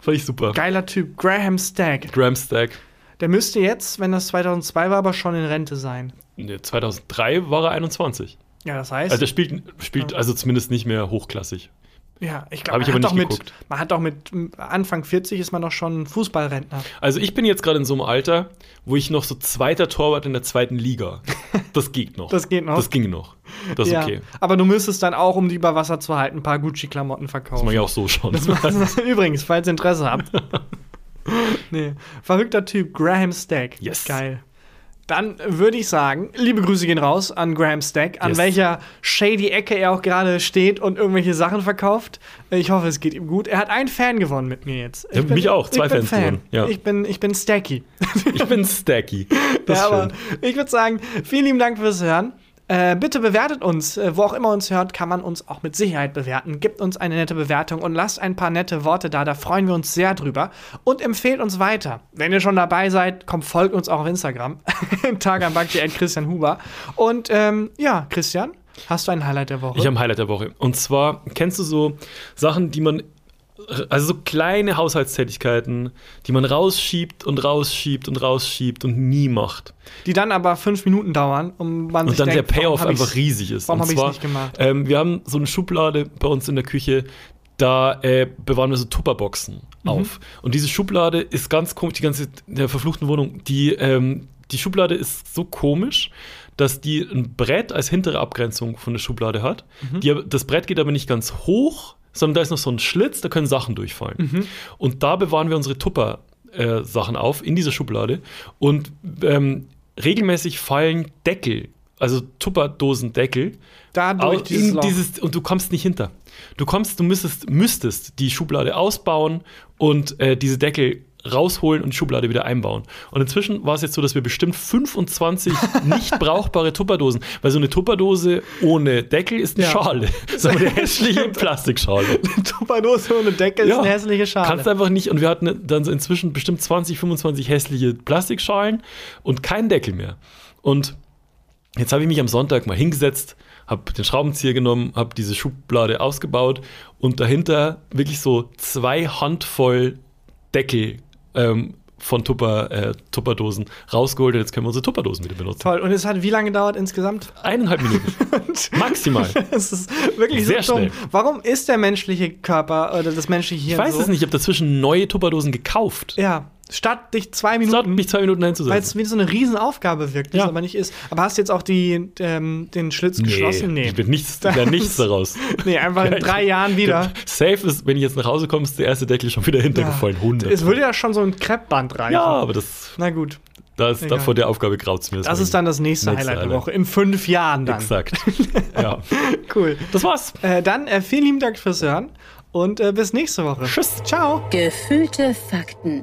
Fand ich super. Geiler Typ, Graham Stack. Graham Stack. Der müsste jetzt, wenn das 2002 war, aber schon in Rente sein. Nee, 2003 war er 21. Ja, das heißt, Also der spielt, spielt also zumindest nicht mehr hochklassig. ja, ich glaube, ich man, hat mit- man hat doch mit Anfang 40 ist man doch schon Fußballrentner. Also ich bin jetzt gerade in so einem Alter, wo ich noch so zweiter Torwart in der zweiten Liga. Das geht noch. Das geht noch? Das ging noch. Das ist ja. okay. Aber du müsstest dann auch, um die über Wasser zu halten, ein paar Gucci-Klamotten Das verkaufen. mache ich auch so schon. Übrigens, falls ihr Interesse habt. nee. Verrückter Typ, Graham Stack. Yes. Geil. Dann würde ich sagen, liebe Grüße gehen raus an Graham Stack, an Yes. welcher shady Ecke er auch gerade steht und irgendwelche Sachen verkauft. Ich hoffe, es geht ihm gut. Er hat einen Fan gewonnen mit mir jetzt. Ja, mich auch. Zwei ich bin Fans Fan. gewonnen, ja. Ich bin, ich bin Stacky. Ich bin Stacky. Das ja, aber ich würde sagen, vielen lieben Dank fürs Hören. Äh, bitte bewertet uns, äh, wo auch immer uns hört, kann man uns auch mit Sicherheit bewerten. Gibt uns eine nette Bewertung und lasst ein paar nette Worte da, da freuen wir uns sehr drüber. Und empfehlt uns weiter. Wenn ihr schon dabei seid, kommt, folgt uns auch auf Instagram. Tag am Bakti Christian Huber. Und ähm, ja, Christian, hast du ein Highlight der Woche? Ich habe ein Highlight der Woche. Und zwar, kennst du so Sachen, die man, also so kleine Haushaltstätigkeiten, die man rausschiebt und rausschiebt und rausschiebt und nie macht. die dann aber fünf Minuten dauern und man Und dann denkt, der Payoff einfach riesig ist. warum und hab ich's zwar, nicht gemacht? Ähm, wir haben so eine Schublade bei uns in der Küche, da äh, bewahren wir so Tupperboxen Mhm. auf. Und diese Schublade ist ganz komisch, die ganze der verfluchten Wohnung, die, ähm, die Schublade ist so komisch, dass die ein Brett als hintere Abgrenzung von der Schublade hat. Mhm. Die, das Brett geht aber nicht ganz hoch, sondern da ist noch so ein Schlitz, da können Sachen durchfallen. Mhm. Und da bewahren wir unsere Tupper-Sachen auf, in dieser Schublade. Und ähm, regelmäßig fallen Deckel, also Tupperdosendeckel, Dadurch dieses dieses, und du kommst nicht hinter. Du kommst, du müsstest, müsstest die Schublade ausbauen und äh, diese Deckel rausholen und die Schublade wieder einbauen. Und inzwischen war es jetzt so, dass wir bestimmt 25 nicht brauchbare Tupperdosen, weil so eine Tupperdose ohne Deckel ist eine Ja. Schale. So eine hässliche Plastikschale. Tupperdose ohne Deckel ist Ja. eine hässliche Schale. Kannst einfach nicht, und wir hatten dann so inzwischen bestimmt 20, 25 hässliche Plastikschalen und keinen Deckel mehr. Und jetzt habe ich mich am Sonntag mal hingesetzt, habe den Schraubenzieher genommen, habe diese Schublade ausgebaut und dahinter wirklich so zwei Handvoll Deckel ähm, von Tupper, äh, Tupperdosen rausgeholt und jetzt können wir unsere Tupperdosen wieder benutzen. Toll. Und es hat wie lange gedauert insgesamt? Eineinhalb Minuten. Maximal. Es ist wirklich Sehr so dumm. schnell. Warum ist der menschliche Körper oder das menschliche Hirn Ich weiß so? es nicht, ich habe dazwischen neue Tupperdosen gekauft. Ja, statt dich zwei Statt Minuten, mich zwei Minuten weil es einzusetzen. wie so eine Riesenaufgabe wirkt, das Ja. aber nicht ist. Aber hast du jetzt auch die, ähm, den Schlitz geschlossen? Nee, wird nichts, wird nichts daraus. Nee, einfach in drei Jahren wieder. Safe ist, wenn ich jetzt nach Hause komme, ist der erste Deckel schon wieder hintergefallen. 100. Es würde ja schon so ein Kreppband reichen. ja, aber das, Na gut, da ist, da vor der Aufgabe graut es mir. das ist dann das nächste Nächste Highlight der. Woche. In fünf Jahren dann. Exakt. ja. Cool. Das war's. Äh, dann äh, vielen lieben Dank fürs Hören und äh, bis nächste Woche. Tschüss. Ciao. Gefühlte Fakten